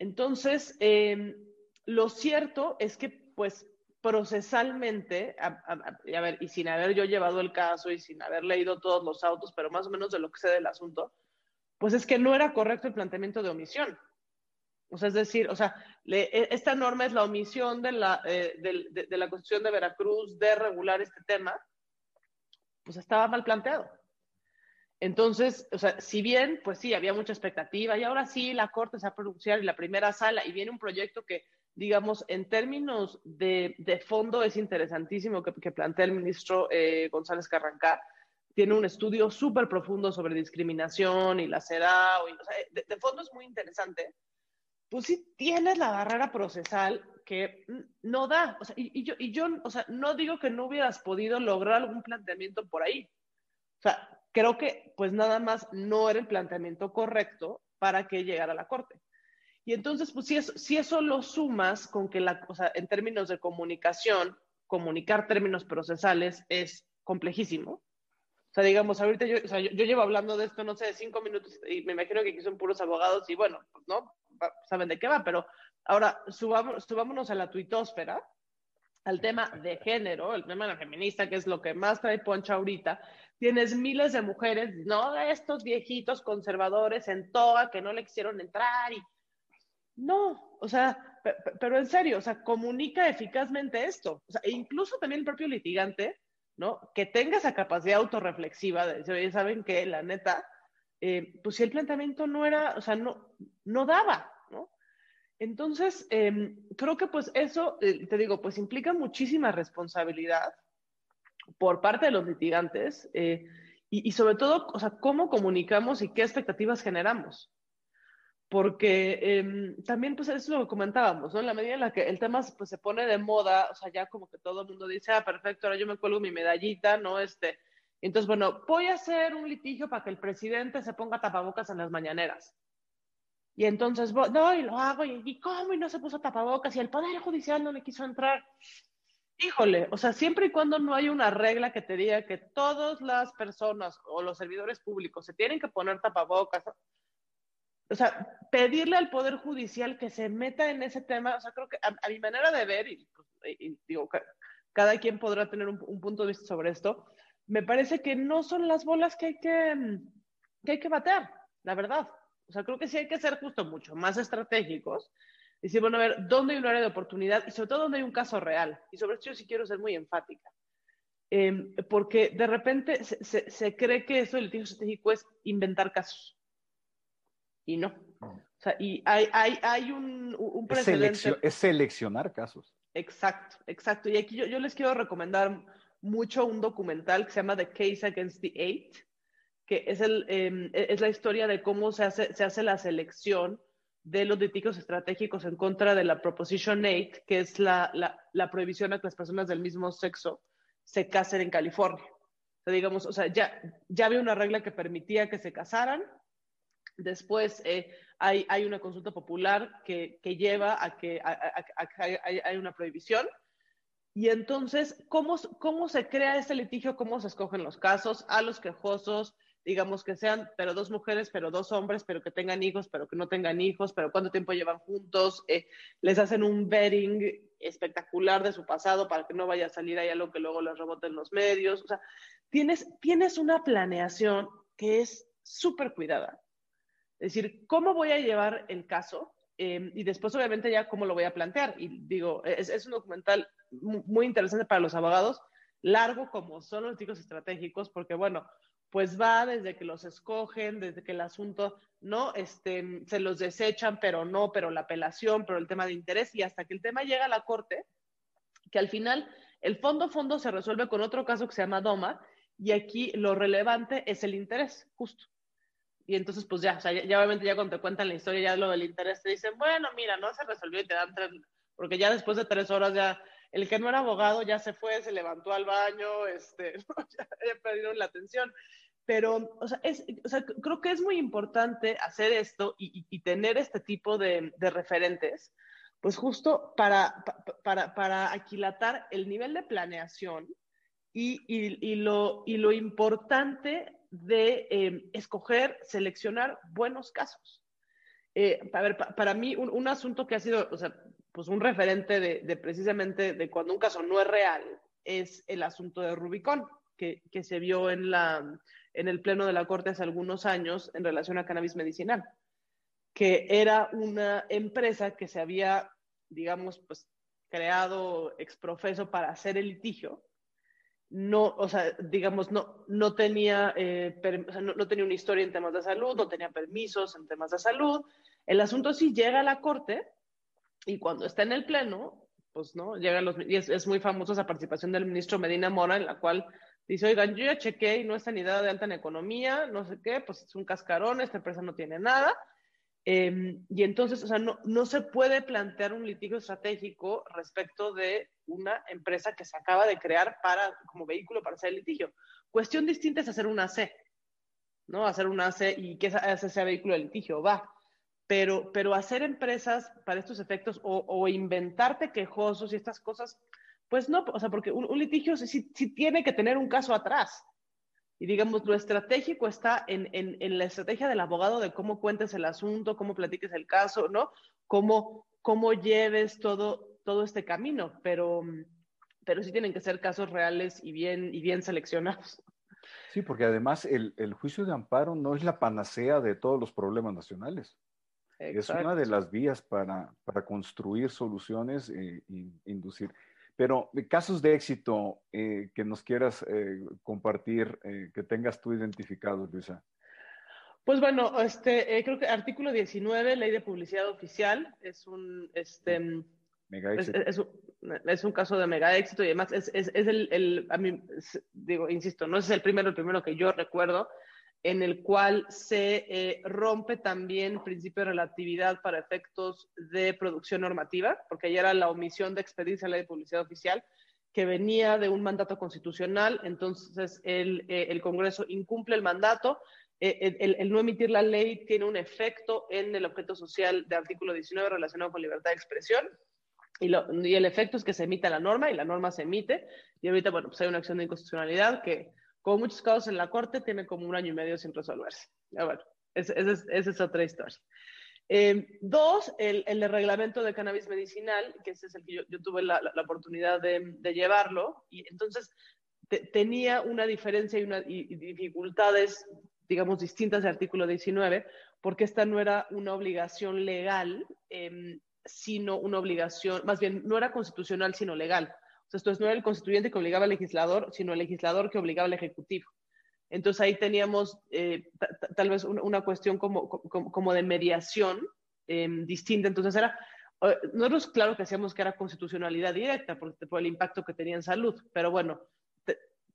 Entonces, eh, lo cierto es que, pues, procesalmente, y sin haber yo llevado el caso y sin haber leído todos los autos, pero más o menos de lo que sé del asunto, pues es que no era correcto el planteamiento de omisión. O sea, es decir, o sea, e, esta norma es la omisión de la, eh, de, de la Constitución de Veracruz de regular este tema, pues estaba mal planteado. Entonces, o sea, si bien, pues sí, había mucha expectativa y ahora sí la Corte se va a pronunciar en la primera sala y viene un proyecto que digamos, en términos de, fondo es interesantísimo que, plantea el ministro eh, González Carrancá, tiene un estudio súper profundo sobre discriminación y la CEDAW, o sea, de, fondo es muy interesante, pues sí tienes la barrera procesal que no da. O sea, y, yo, y yo, o sea, no digo que no hubieras podido lograr algún planteamiento por ahí. O sea, creo que pues nada más no era el planteamiento correcto para que llegara a la corte. Y entonces, pues si eso, si eso lo sumas con que la, o sea, en términos de comunicación, comunicar términos procesales es complejísimo. O sea, digamos, ahorita yo, o sea, yo, llevo hablando de esto, no sé, cinco minutos y me imagino que aquí son puros abogados y bueno, pues no, saben de qué va, pero ahora subamos, subámonos a la tuitósfera, al tema de género, el tema de la feminista, que es lo que más trae Poncha ahorita, tienes miles de mujeres, no de estos viejitos conservadores en toga que no le quisieron entrar y no, o sea, pero en serio, o sea, comunica eficazmente esto. O sea, e incluso también el propio litigante, ¿no? Que tenga esa capacidad autorreflexiva de decir, oye, ¿saben qué? La neta, eh, pues si el planteamiento no era, o sea, no, no daba, ¿no? Entonces, em, creo que pues eso, eh, te digo, pues implica muchísima responsabilidad por parte de los litigantes eh, y, y, sobre todo, o sea, cómo comunicamos y qué expectativas generamos porque eh, también pues eso es lo que comentábamos, ¿no? En la medida en la que el tema pues, se pone de moda, o sea, ya como que todo el mundo dice, ah, perfecto, ahora yo me cuelgo mi medallita, ¿no? Este, entonces, bueno, voy a hacer un litigio para que el presidente se ponga tapabocas en las mañaneras. Y entonces, no, y lo hago, y, y ¿cómo? Y no se puso tapabocas, y el Poder Judicial no le quiso entrar. Híjole, o sea, siempre y cuando no hay una regla que te diga que todas las personas o los servidores públicos se tienen que poner tapabocas, o sea, pedirle al Poder Judicial que se meta en ese tema, o sea, creo que a, mi manera de ver, y, pues, digo, cada quien podrá tener un, punto de vista sobre esto, me parece que no son las bolas que hay que, que hay que bater, la verdad. O sea, creo que sí hay que ser justo mucho más estratégicos. Y decir, bueno, a ver, ¿dónde hay un área de oportunidad? Y sobre todo, ¿dónde hay un caso real? Y sobre esto yo sí quiero ser muy enfática. Em, porque de repente se, se, se cree que eso del litigio estratégico es inventar casos y no. O sea, y hay, hay, hay un, un precedente. Es, seleccionar casos. Exacto, exacto. Y aquí yo, yo, les quiero recomendar mucho un documental que se llama The Case Against the Eight, que es, el, em, e, es la historia de cómo se hace, se hace la selección de los litigios estratégicos en contra de la Proposition 8, que es la, la, la prohibición a que las personas del mismo sexo se casen en California. O sea, digamos, o sea, ya, ya había una regla que permitía que se casaran, Después eh, hay, una consulta popular que, lleva a que hay una prohibición. Y entonces, ¿cómo, ¿cómo se crea este litigio? ¿Cómo se escogen los casos? A los quejosos, digamos que sean, pero dos mujeres, pero dos hombres, pero que tengan hijos, pero que no tengan hijos, pero cuánto tiempo llevan juntos, eh, les hacen un vetting espectacular de su pasado para que no vaya a salir ahí algo que luego les rebote en los medios. O sea, tienes, tienes una planeación que es súper cuidada. Es decir, ¿cómo voy a llevar el caso? Em, y después, obviamente, ya cómo lo voy a plantear. Y digo, es, un documental muy interesante para los abogados, largo como son los litigos estratégicos, porque, bueno, pues va desde que los escogen, desde que el asunto, ¿no? Este, se los desechan, pero no, pero la apelación, pero el tema de interés, y hasta que el tema llega a la corte, que al final el fondo fondo se resuelve con otro caso que se llama Doma, y aquí lo relevante es el interés, justo. Y entonces, pues ya, o sea, ya, obviamente ya cuando te cuentan la historia, ya lo del interés, te dicen, bueno, mira, no se resolvió y te dan tres, porque ya después de tres horas ya, el que no era abogado ya se fue, se levantó al baño, este, ya, perdieron la atención. Pero, o sea, es, o sea, creo que es muy importante hacer esto y, y, tener este tipo de, de, referentes, pues justo para, para, para aquilatar el nivel de planeación y, y, lo, y lo importante de eh, escoger, seleccionar buenos casos. Eh, ver, para mí un, asunto que ha sido, o sea, pues un referente de, precisamente de cuando un caso no es real es el asunto de Rubicon, que, que, se vio en, la, en el Pleno de la Corte hace algunos años en relación a cannabis medicinal, que era una empresa que se había, digamos, pues creado exprofeso para hacer el litigio, no, o sea, digamos, no, no, tenía, eh, no, tenía una historia en temas de salud, no tenía permisos en temas de salud. El asunto sí llega a la corte y cuando está en el pleno, pues no, llega los, y es, muy famosa esa participación del ministro Medina Mora, en la cual Dice, oigan, yo ya chequé y no está ni dada de alta en economía, no sé qué, pues es un cascarón, esta empresa no tiene nada. Em, y entonces, o sea, no, no se puede plantear un litigio estratégico respecto de una empresa que se acaba de crear para, como vehículo para hacer el litigio. Cuestión distinta es hacer una C, ¿no? Hacer una C y que ese sea vehículo de litigio, va. Pero, pero hacer empresas para estos efectos o, o inventarte quejosos y estas cosas, pues no, o sea, porque un, litigio sí, sí, tiene que tener un caso atrás. Y digamos, lo estratégico está en, en, en, la estrategia del abogado de cómo cuentes el asunto, cómo platiques el caso, ¿no? Cómo, cómo lleves todo, todo este camino, pero, pero sí tienen que ser casos reales y bien, y bien seleccionados. Sí, porque además el, el juicio de amparo no es la panacea de todos los problemas nacionales. Es una de las vías para, para construir soluciones e, inducir. Pero eh, casos de éxito eh, que nos quieras eh, compartir, que tengas tú identificado, Luisa. Pues bueno, este, creo que artículo 19, ley de publicidad oficial, es un, este, mega éxito. Es, es, un, caso de mega éxito y además es, es el, el, a mí, digo, insisto, no es el primero, el primero que yo recuerdo, en el cual se eh, rompe también el principio de relatividad para efectos de producción normativa, porque ya era la omisión de expedirse a la ley de publicidad oficial, que venía de un mandato constitucional, entonces el, eh, el Congreso incumple el mandato, eh, el, el, no emitir la ley tiene un efecto en el objeto social de artículo 19 relacionado con libertad de expresión, y, lo, y, el efecto es que se emite la norma y la norma se emite. Y ahorita, bueno, pues hay una acción de inconstitucionalidad que como muchos casos en la corte, tiene como un año y medio sin resolverse. Ya bueno, esa es, otra historia. Eh, dos, el, el, reglamento de cannabis medicinal, que ese es el que yo, tuve la, la, oportunidad de, de, llevarlo, y entonces tenía una diferencia y, una, y, dificultades, digamos, distintas del artículo 19, porque esta no era una obligación legal, eh, sino una obligación, más bien, no era constitucional, sino legal. O sea, esto no era el constituyente que obligaba al legislador, sino el legislador que obligaba al ejecutivo. Entonces ahí teníamos eh, tal vez una, cuestión como, como, de mediación em, distinta. Entonces era, eh, nosotros claro que hacíamos que era constitucionalidad directa por, por el impacto que tenía en salud, pero bueno,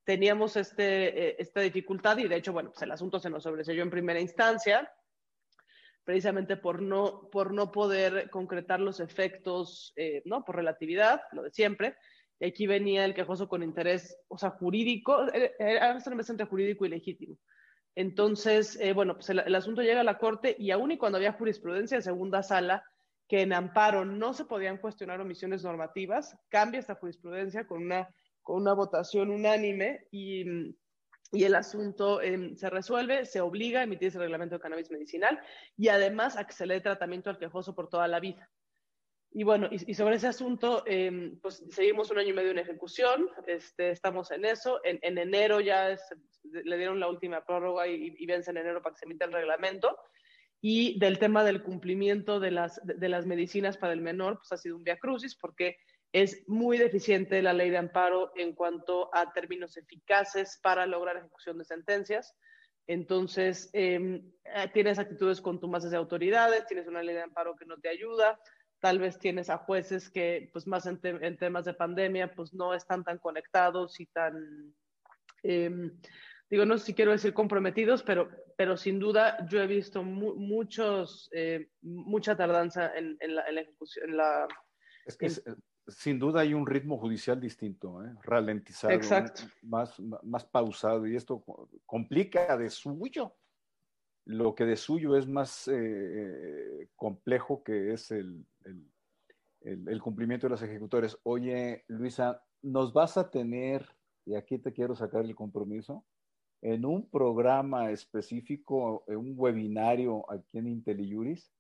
teníamos este, eh, esta dificultad y de hecho, bueno, pues el asunto se nos sobreseyó en primera instancia, precisamente por no, por no poder concretar los efectos, ¿no? Por relatividad, lo de siempre. Y aquí venía el quejoso con interés, o sea, jurídico, era una mesa entre jurídico y legítimo. Entonces, eh, bueno, pues el, asunto llega a la corte y aún y cuando había jurisprudencia de segunda sala, que en amparo no se podían cuestionar omisiones normativas, cambia esta jurisprudencia con una, con una votación unánime y, y el asunto em, se resuelve, se obliga a emitir ese reglamento de cannabis medicinal y además a que se le dé tratamiento al quejoso por toda la vida. Y bueno, y, sobre ese asunto, em, pues seguimos un año y medio en ejecución, este, estamos en eso. En, en enero ya le dieron la última prórroga y, y, vence en enero para que se emita el reglamento. Y del tema del cumplimiento de las, de, las medicinas para el menor, pues ha sido un via crucis porque es muy deficiente la ley de amparo en cuanto a términos eficaces para lograr ejecución de sentencias. Entonces, eh, tienes actitudes contumaces de autoridades, tienes una ley de amparo que no te ayuda, tal vez tienes a jueces que, pues más en, temas de pandemia, pues no están tan conectados y tan, em, digo, no sé si quiero decir comprometidos, pero, pero sin duda yo he visto muchos, eh, mucha tardanza en, la, ejecución. En la, es que sin duda hay un ritmo judicial distinto, ¿eh? ralentizado, Más, más pausado, y esto complica de suyo lo que de suyo es más eh, complejo que es el, el, cumplimiento de los ejecutores. Oye, Luisa, nos vas a tener, y aquí te quiero sacar el compromiso, en un programa específico, en un webinario aquí en IntelliJuris,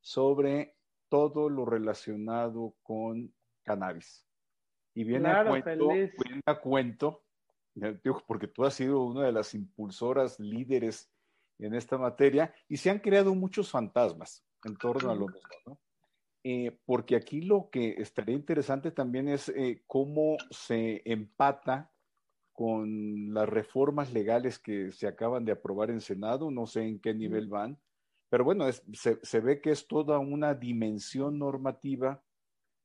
sobre todo lo relacionado con cannabis. Y viene, a cuento, viene a cuento, porque tú has sido una de las impulsoras líderes en esta materia y se han creado muchos fantasmas en torno a lo mismo, ¿no? Eh, porque aquí lo que estaría interesante también es eh, cómo se empata con las reformas legales que se acaban de aprobar en Senado, no sé en qué nivel van, pero bueno, se, se, ve que es toda una dimensión normativa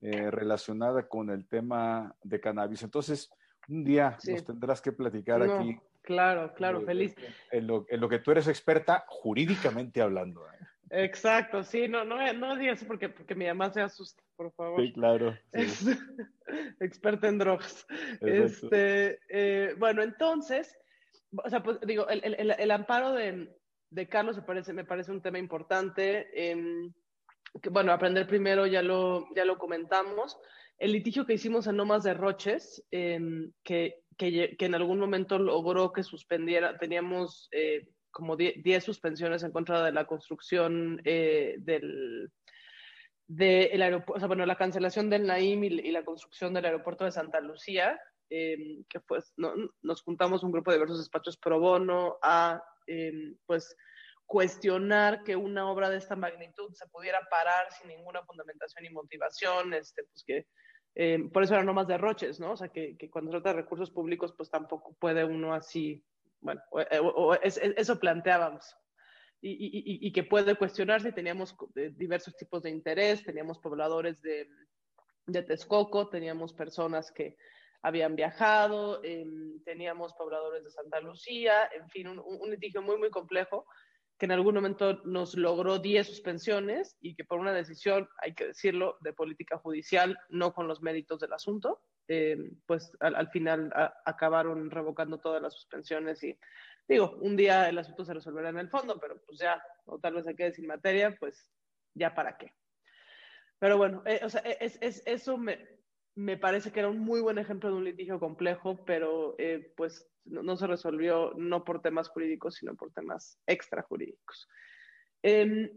eh, relacionada con el tema de cannabis. Entonces, Un día nos tendrás que platicar aquí. Claro, claro, feliz. En lo, en lo, que tú eres experta jurídicamente hablando. ¿eh? Exacto, sí, no, no, no digas porque, porque mi mamá se asusta, por favor. Sí, claro. experta en drogas. Este, eh, bueno, entonces, o sea, pues digo, el, el, el amparo de, de, Carlos me parece, me parece un tema importante. Em, bueno, aprender primero ya lo, ya lo comentamos. El litigio que hicimos en Nomas de Roches, em, que, que, en algún momento logró que suspendiera, teníamos eh, como 10 suspensiones en contra de la construcción eh, del de aeropuerto, o sea, bueno, la cancelación del Naim y, la construcción del aeropuerto de Santa Lucía, em, que pues no, nos juntamos un grupo de diversos despachos pro bono a em, pues cuestionar que una obra de esta magnitud se pudiera parar sin ninguna fundamentación y motivación, este, pues que em, por eso eran no más derroches, ¿no? O sea, que, que cuando se trata de recursos públicos, pues tampoco puede uno así bueno, o, eso planteábamos. Y, y, y, que puede cuestionarse. Teníamos eh, diversos tipos de interés, teníamos pobladores de, de Texcoco, teníamos personas que habían viajado, em, teníamos pobladores de Santa Lucía, en fin, un, un, litigio muy, muy complejo que en algún momento nos logró 10 suspensiones y que por una decisión, hay que decirlo, de política judicial, no con los méritos del asunto, eh, pues al, final acabaron revocando todas las suspensiones y digo, un día el asunto se resolverá en el fondo, pero pues ya, o tal vez se quede sin materia, pues ya para qué. Pero bueno, eh, o sea, es, es, eso me, me, parece que era un muy buen ejemplo de un litigio complejo, pero eh, pues no, no, se resolvió no por temas jurídicos, sino por temas extrajurídicos. Eh,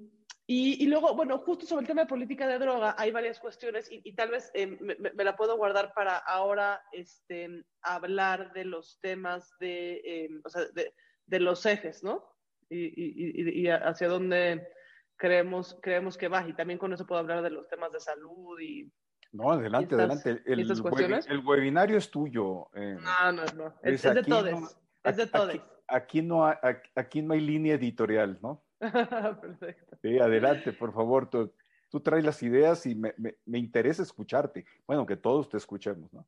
y, luego, bueno, justo sobre el tema de política de droga, hay varias cuestiones y, tal vez eh, me, la puedo guardar para ahora este, hablar de los temas de, eh, o sea, de, de, los ejes, ¿no? Y, y, hacia dónde creemos, creemos que va. Y también con eso puedo hablar de los temas de salud y... No, adelante, adelante. El, el, webinario es tuyo. Eh. No, no, no. Es, de todos. es de todos. aquí, no hay, aquí no hay línea editorial, ¿no? Perfecto. Sí, adelante, por favor. Tú, tú traes las ideas y me, me, me, interesa escucharte. Bueno, que todos te escuchemos, ¿no?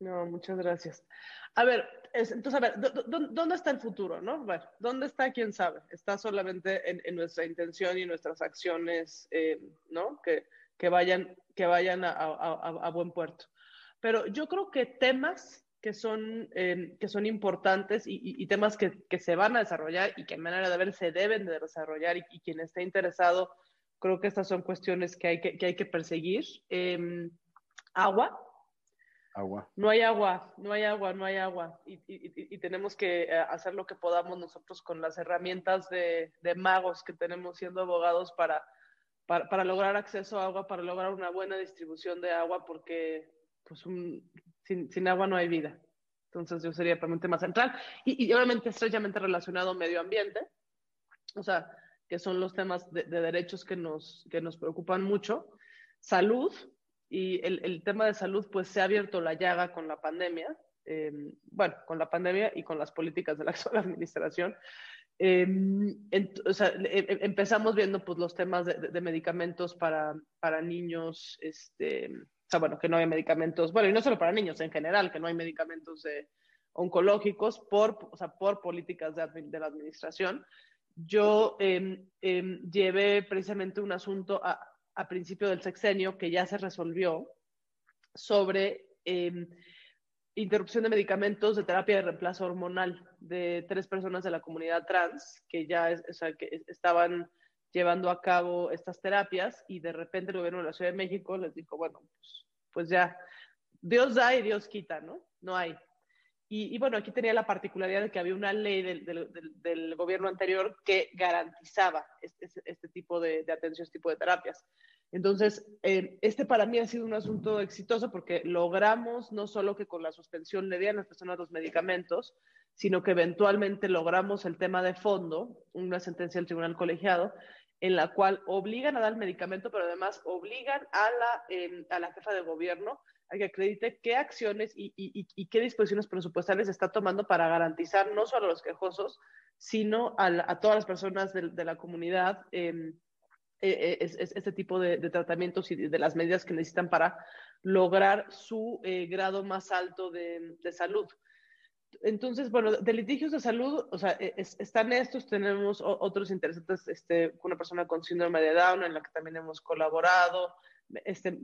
No, muchas gracias. A ver, entonces, a ver, ¿dónde está el futuro, no? Bueno, ¿dónde está? ¿Quién sabe? Está solamente en, en nuestra intención y nuestras acciones, eh, ¿no? Que, que, vayan, que vayan a, a, a buen puerto. Pero yo creo que temas que son, eh, que son importantes y, temas que, que, se van a desarrollar y que en manera de ver se deben de desarrollar y, quien esté interesado, creo que estas son cuestiones que hay que, que hay que perseguir. Eh, agua. Agua. No hay agua, no hay agua, no hay agua. Y, y tenemos que eh, hacer lo que podamos nosotros con las herramientas de, de magos que tenemos siendo abogados para, para, para lograr acceso a agua, para lograr una buena distribución de agua, porque pues un, sin, agua no hay vida. Entonces yo sería para un tema central. Y, obviamente estrechamente relacionado medio ambiente, o sea, que son los temas de, derechos que nos, que nos preocupan mucho. Salud, y el, el, tema de salud pues se ha abierto la llaga con la pandemia, eh, bueno, con la pandemia y con las políticas de la actual administración. Eh, o sea, e, e, empezamos viendo pues los temas de, medicamentos para, para niños, este, o sea, bueno, que no hay medicamentos, bueno, y no solo para niños, en general, que no hay medicamentos oncológicos por, o sea, por políticas de, de la administración. Yo em, em, llevé precisamente un asunto a, a, principio del sexenio que ya se resolvió sobre em, interrupción de medicamentos de terapia de reemplazo hormonal de tres personas de la comunidad trans que ya estaban llevando a cabo estas terapias y de repente el gobierno de la Ciudad de México les dijo, bueno, pues, pues ya, Dios da y Dios quita, ¿no? No hay. Y, bueno, aquí tenía la particularidad de que había una ley del, gobierno anterior que garantizaba este, este tipo de, de, atención, este tipo de terapias. Entonces, eh, este para mí ha sido un asunto exitoso porque logramos no solo que con la suspensión le dieran a las personas los medicamentos, sino que eventualmente logramos el tema de fondo, una sentencia del tribunal colegiado, en la cual obligan a dar el medicamento, pero además obligan a la, em, a la jefa de gobierno a que acredite qué acciones y, y, y, qué disposiciones presupuestales está tomando para garantizar no solo a los quejosos, sino a, a todas las personas de, de la comunidad eh, eh, este tipo de, tratamientos y de, las medidas que necesitan para lograr su grado más alto de, salud. Entonces, bueno, de litigios de salud, o sea, están estos, tenemos otros interesantes, este, una persona con síndrome de Down en la que también hemos colaborado, este,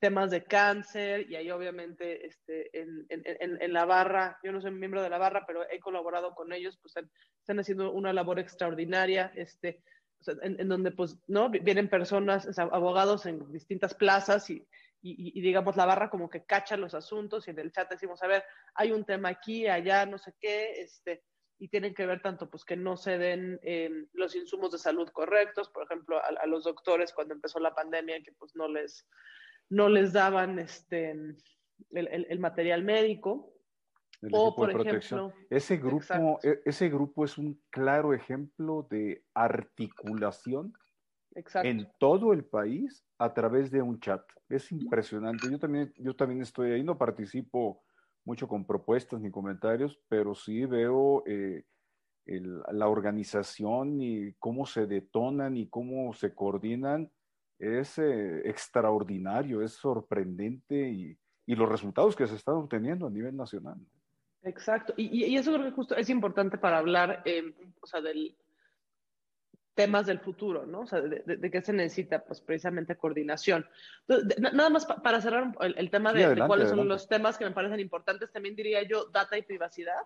temas de cáncer y ahí obviamente este, en, en, en, la barra, yo no soy miembro de la barra, pero he colaborado con ellos, pues están, haciendo una labor extraordinaria, este, en, donde pues, ¿no? Vienen personas, abogados en distintas plazas y, y, digamos la barra como que cacha los asuntos y en el chat decimos, a ver, hay un tema aquí, allá, no sé qué, este, y tienen que ver tanto pues que no se den em, los insumos de salud correctos, por ejemplo, a, los doctores cuando empezó la pandemia que pues no les, no les daban este, el, el, material médico. O, por ejemplo, ese grupo, e, ese grupo es un claro ejemplo de articulación en todo el país a través de un chat. Es impresionante. Yo también, yo también estoy ahí, no participo mucho con propuestas ni comentarios, pero sí veo eh, la organización y cómo se detonan y cómo se coordinan. Es eh, extraordinario, es sorprendente y, los resultados que se están obteniendo a nivel nacional. Exacto, y, eso creo que justo es importante para hablar eh, o sea, del, temas del futuro, ¿no? O sea, de, qué se necesita, pues precisamente coordinación. nada más para cerrar el, tema de, cuáles son los temas que me parecen importantes, también diría yo data y privacidad.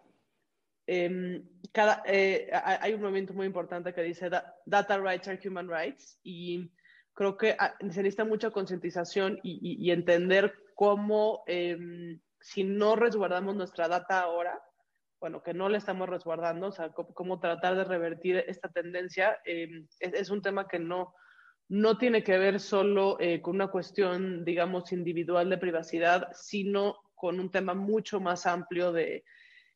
Em, cada, eh, hay un movimiento muy importante que dice data rights are human rights y creo que ah, se necesita mucha concientización y, entender cómo em, si no resguardamos nuestra data ahora, bueno, que no le estamos resguardando, o sea, cómo, tratar de revertir esta tendencia, eh, es, un tema que no, no tiene que ver solo eh, con una cuestión, digamos, individual de privacidad, sino con un tema mucho más amplio de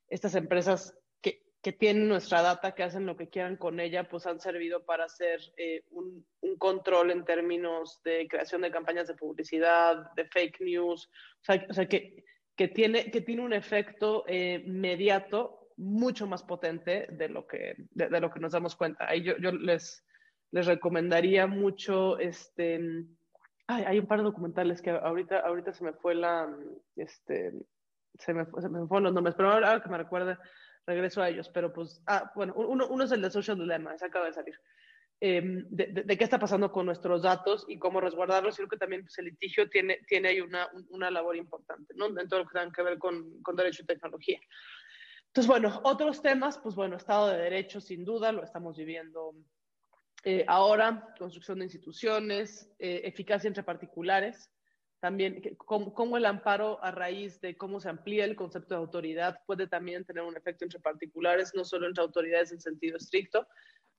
estas empresas que, que tienen nuestra data, que hacen lo que quieran con ella, pues han servido para hacer eh, un, un, control en términos de creación de campañas de publicidad, de fake news, o sea, o sea que que tiene, que tiene un efecto eh, inmediato mucho más potente de lo que, de, lo que nos damos cuenta. Ahí yo, yo les, les recomendaría mucho, este, hay un par de documentales que ahorita, ahorita se me fue la, este, se me, se me fueron los nombres, pero ahora que me recuerde, regreso a ellos. Pero pues, ah, bueno, uno, uno es el de Social Dilemma, ese acaba de salir. Em, de, qué está pasando con nuestros datos y cómo resguardarlos. Creo que también pues, el litigio tiene, tiene ahí una, una labor importante, ¿no? En todo lo que tenga que ver con, con derecho y tecnología. Entonces, bueno, otros temas, pues bueno, Estado de Derecho, sin duda, lo estamos viviendo eh, ahora, construcción de instituciones, eh, eficacia entre particulares, también cómo, el amparo a raíz de cómo se amplía el concepto de autoridad puede también tener un efecto entre particulares, no solo entre autoridades en sentido estricto,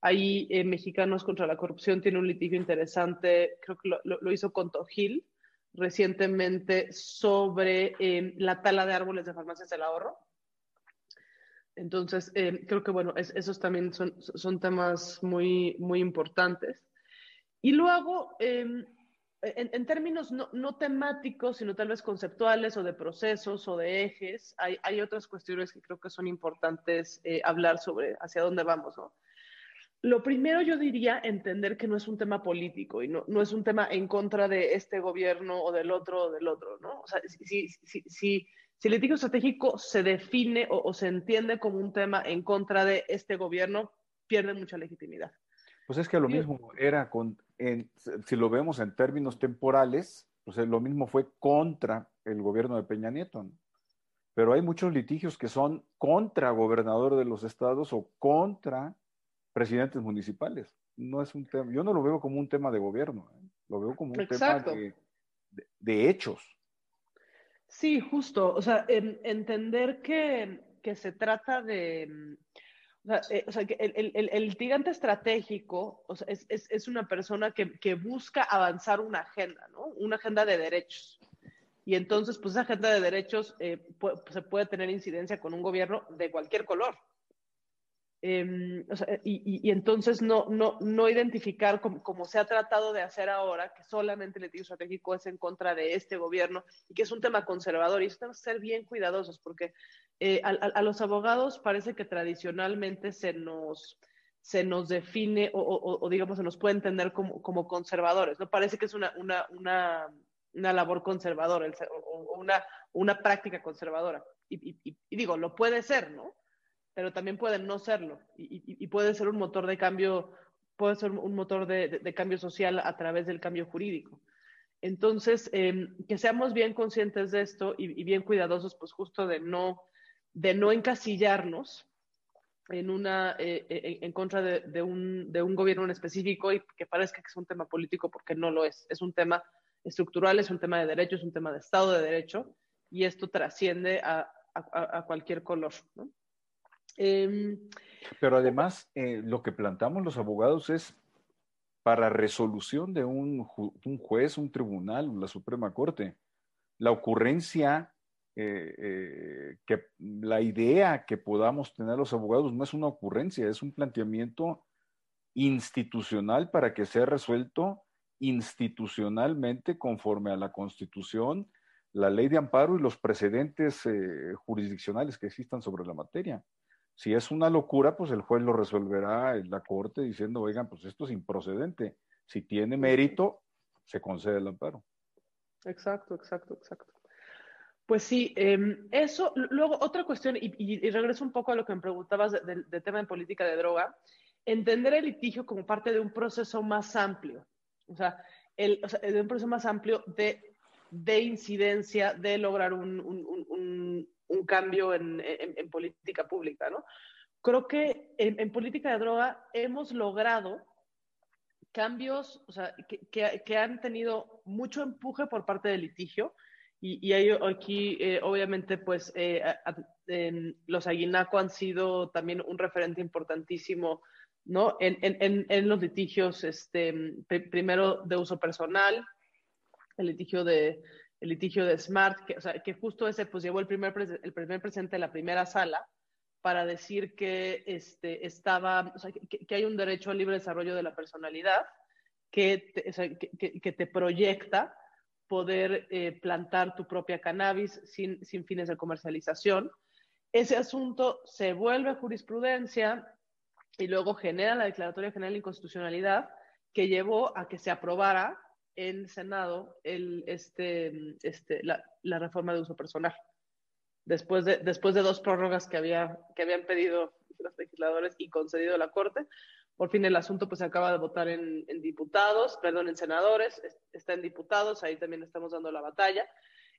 Ahí eh, Mexicanos contra la Corrupción tiene un litigio interesante, creo que lo, hizo con Tojil recientemente sobre eh, la tala de árboles de farmacias del ahorro. Entonces, eh, creo que bueno, esos también son, son temas muy, muy importantes. Y luego, em, en, términos no, no, temáticos, sino tal vez conceptuales o de procesos o de ejes, hay, hay otras cuestiones que creo que son importantes hablar sobre hacia dónde vamos. ¿no? Lo primero yo diría entender que no es un tema político y no, no es un tema en contra de este gobierno o del otro o del otro, ¿no? O sea, si, si, si, si el litigio estratégico se define o, se entiende como un tema en contra de este gobierno, pierde mucha legitimidad. Pues es que lo mismo era con, si lo vemos en términos temporales, pues lo mismo fue contra el gobierno de Peña Nieto, ¿no? Pero hay muchos litigios que son contra gobernador de los estados o contra presidentes municipales. No es un tema, yo no lo veo como un tema de gobierno, ¿eh? lo veo como un tema de, hechos. Sí, justo. O sea, entender que, se trata de. O sea, eh, que el, el, el, litigante estratégico es, una persona que, busca avanzar una agenda, ¿no? Una agenda de derechos. Y entonces, pues esa agenda de derechos eh, se puede tener incidencia con un gobierno de cualquier color. Em, y, entonces no, no, no identificar como, se ha tratado de hacer ahora, que solamente el litigio estratégico es en contra de este gobierno y que es un tema conservador. Y eso tenemos que ser bien cuidadosos porque eh, a, los abogados parece que tradicionalmente se nos, se nos define o, digamos, se nos puede entender como, como, conservadores. No parece que es una, una, una, una labor conservadora o una, una práctica conservadora. Y, y, digo, lo puede ser, ¿no? Pero también puede no serlo. Y, puede ser un motor de cambio, puede ser un motor de, de, cambio social a través del cambio jurídico. Entonces, em, que seamos bien conscientes de esto y, bien cuidadosos, pues justo de no, de no encasillarnos en una eh, eh, en contra de, un, de, un, gobierno en específico y que parezca que es un tema político porque no lo es. Es un tema estructural, es un tema de derecho, es un tema de Estado de Derecho y esto trasciende a, a, cualquier color. ¿no? Em, Pero además, eh, lo que plantamos los abogados es para resolución de un, juez, un tribunal, la Suprema Corte. La ocurrencia eh, eh, que la idea que podamos tener los abogados no es una ocurrencia, es un planteamiento institucional para que sea resuelto institucionalmente conforme a la Constitución, la ley de amparo y los precedentes jurisdiccionales que existan sobre la materia. Si es una locura, pues el juez lo resolverá en la corte diciendo, oigan, pues esto es improcedente. Si tiene mérito, se concede el amparo. Exacto, exacto, exacto. Pues sí, em, eso. Luego, otra cuestión, y, regreso un poco a lo que me preguntabas del de, tema de política de droga, entender el litigio como parte de un proceso más amplio, o sea, el, de un proceso más amplio de, de incidencia, de lograr un, un, un, cambio en, en, política pública, ¿no? Creo que en, política de droga hemos logrado cambios, o sea, que, que, que han tenido mucho empuje por parte del litigio, y, y aquí, eh, obviamente, pues eh, los Aguinaco han sido también un referente importantísimo, ¿no? En, en, en los litigios, este, primero de uso personal, el litigio de, el litigio de Smart, que, o sea, que justo ese, pues llevó el primer, el primer presidente de la primera sala para decir que este, estaba, o sea, que, que, hay un derecho al libre desarrollo de la personalidad que o sea, que, que te proyecta poder eh, plantar tu propia cannabis sin, sin fines de comercialización. Ese asunto se vuelve jurisprudencia y luego genera la Declaratoria General de Inconstitucionalidad que llevó a que se aprobara en Senado el, este, este, la, la, reforma de uso personal. Después de, después de dos prórrogas que, había, que habían pedido los legisladores y concedido la Corte, por fin el asunto pues se acaba de votar en, diputados, perdón, en senadores, está en diputados, ahí también estamos dando la batalla.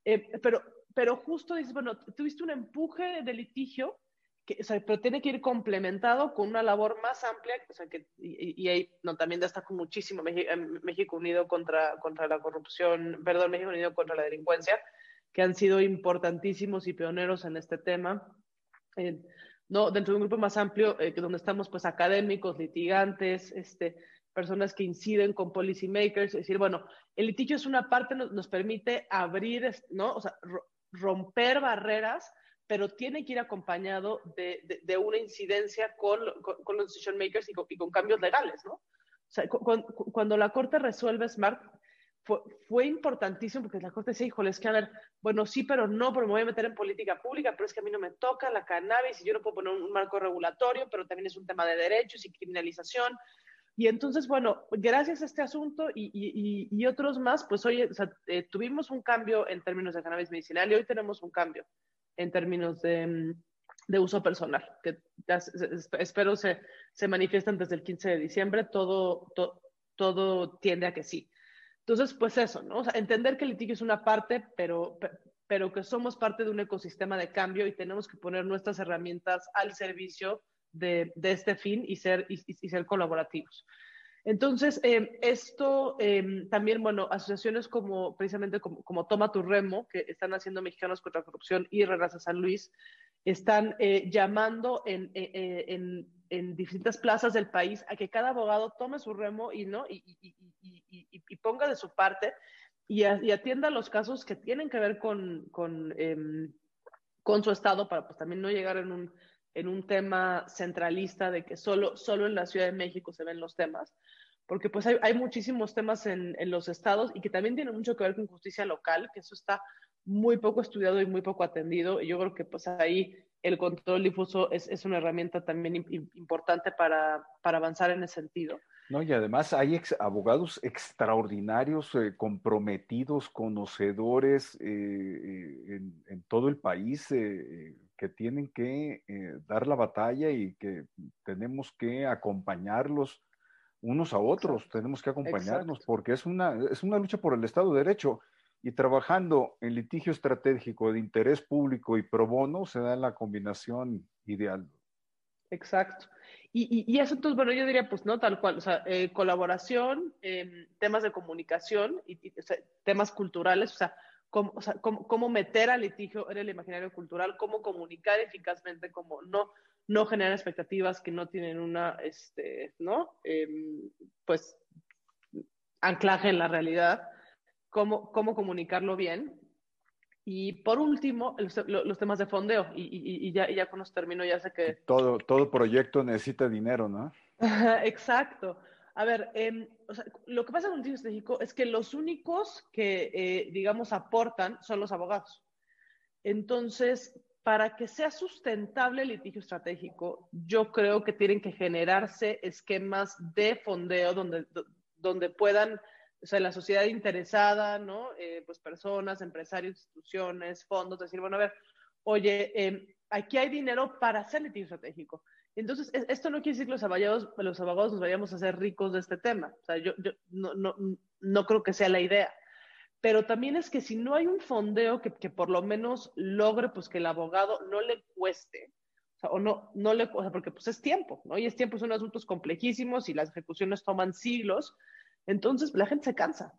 Eh, pero, pero justo dices, bueno, tuviste un empuje de litigio, que, o sea, pero tiene que ir complementado con una labor más amplia, o sea, que, y, ahí no, también destaco muchísimo México, México, Unido contra, contra la corrupción, perdón, México Unido contra la delincuencia, que han sido importantísimos y pioneros en este tema. Eh, ¿no? Dentro de un grupo más amplio, eh, donde estamos pues académicos, litigantes, este, personas que inciden con policy makers, es decir, bueno, el litigio es una parte, nos, nos permite abrir, ¿no? O sea, romper barreras, pero tiene que ir acompañado de, de, una incidencia con, con, los decision makers y con, y con, cambios legales, ¿no? O sea, cuando la Corte resuelve SMART, fue, importantísimo porque la Corte decía, híjole, es que a ver, bueno, sí, pero no, pero me voy a meter en política pública, pero es que a mí no me toca la cannabis y yo no puedo poner un marco regulatorio, pero también es un tema de derechos y criminalización. Y entonces, bueno, gracias a este asunto y, y, y otros más, pues hoy o sea, eh, tuvimos un cambio en términos de cannabis medicinal y hoy tenemos un cambio en términos de, de uso personal, que espero se, se manifiesten desde el 15 de diciembre, todo, to, todo tiende a que sí. Entonces, pues eso, ¿no? O sea, entender que el litigio es una parte, pero, pero que somos parte de un ecosistema de cambio y tenemos que poner nuestras herramientas al servicio de, de este fin y ser, y, y ser colaborativos. Entonces, eh, esto eh, también, bueno, asociaciones como precisamente como, como, Toma tu Remo, que están haciendo Mexicanos contra Corrupción y Regrasa San Luis, están eh, llamando en, en, en, distintas plazas del país a que cada abogado tome su remo y, ¿no? y, y, y, ponga de su parte y, atienda los casos que tienen que ver con, con, em, con su estado para pues también no llegar en un, en un tema centralista de que solo, solo en la Ciudad de México se ven los temas, porque pues hay, hay muchísimos temas en, en, los estados y que también tienen mucho que ver con justicia local, que eso está muy poco estudiado y muy poco atendido. Y yo creo que pues ahí el control difuso es, es una herramienta también importante para, para, avanzar en ese sentido. No, y además hay abogados extraordinarios, eh, comprometidos, conocedores eh, eh, en, en, todo el país que tienen que dar la batalla y que tenemos que acompañarlos unos a otros, tenemos que acompañarnos porque es una, es una lucha por el Estado de Derecho y trabajando en litigio estratégico de interés público y pro bono se da la combinación ideal. Exacto. Y, y, eso entonces, bueno, yo diría, pues no, tal cual, o sea, eh, colaboración, eh, temas de comunicación y, temas culturales, o sea, cómo, o sea cómo, cómo, meter al litigio en el imaginario cultural, cómo comunicar eficazmente, cómo no, no generar expectativas que no tienen una, este, ¿no? Em, pues, anclaje en la realidad cómo, cómo comunicarlo bien. Y por último, los, temas de fondeo. Y, y, ya, ya con los termino, ya sé que... Todo, todo proyecto necesita dinero, ¿no? Exacto. A ver, em, lo que pasa con el litigio estratégico es que los únicos que, eh, digamos, aportan son los abogados. Entonces, para que sea sustentable el litigio estratégico, yo creo que tienen que generarse esquemas de fondeo donde, donde puedan o sea, la sociedad interesada, ¿no? Eh, pues personas, empresarios, instituciones, fondos, decir, bueno, a ver, oye, em, aquí hay dinero para hacer litigio estratégico. Entonces, esto no quiere decir que los abogados, los abogados nos vayamos a hacer ricos de este tema. O sea, yo, no, no, no, creo que sea la idea. Pero también es que si no hay un fondeo que, que por lo menos logre pues que el abogado no le cueste, o, o no, no le, sea, porque pues es tiempo, ¿no? Y es tiempo, son asuntos complejísimos y las ejecuciones toman siglos. Entonces, la gente se cansa.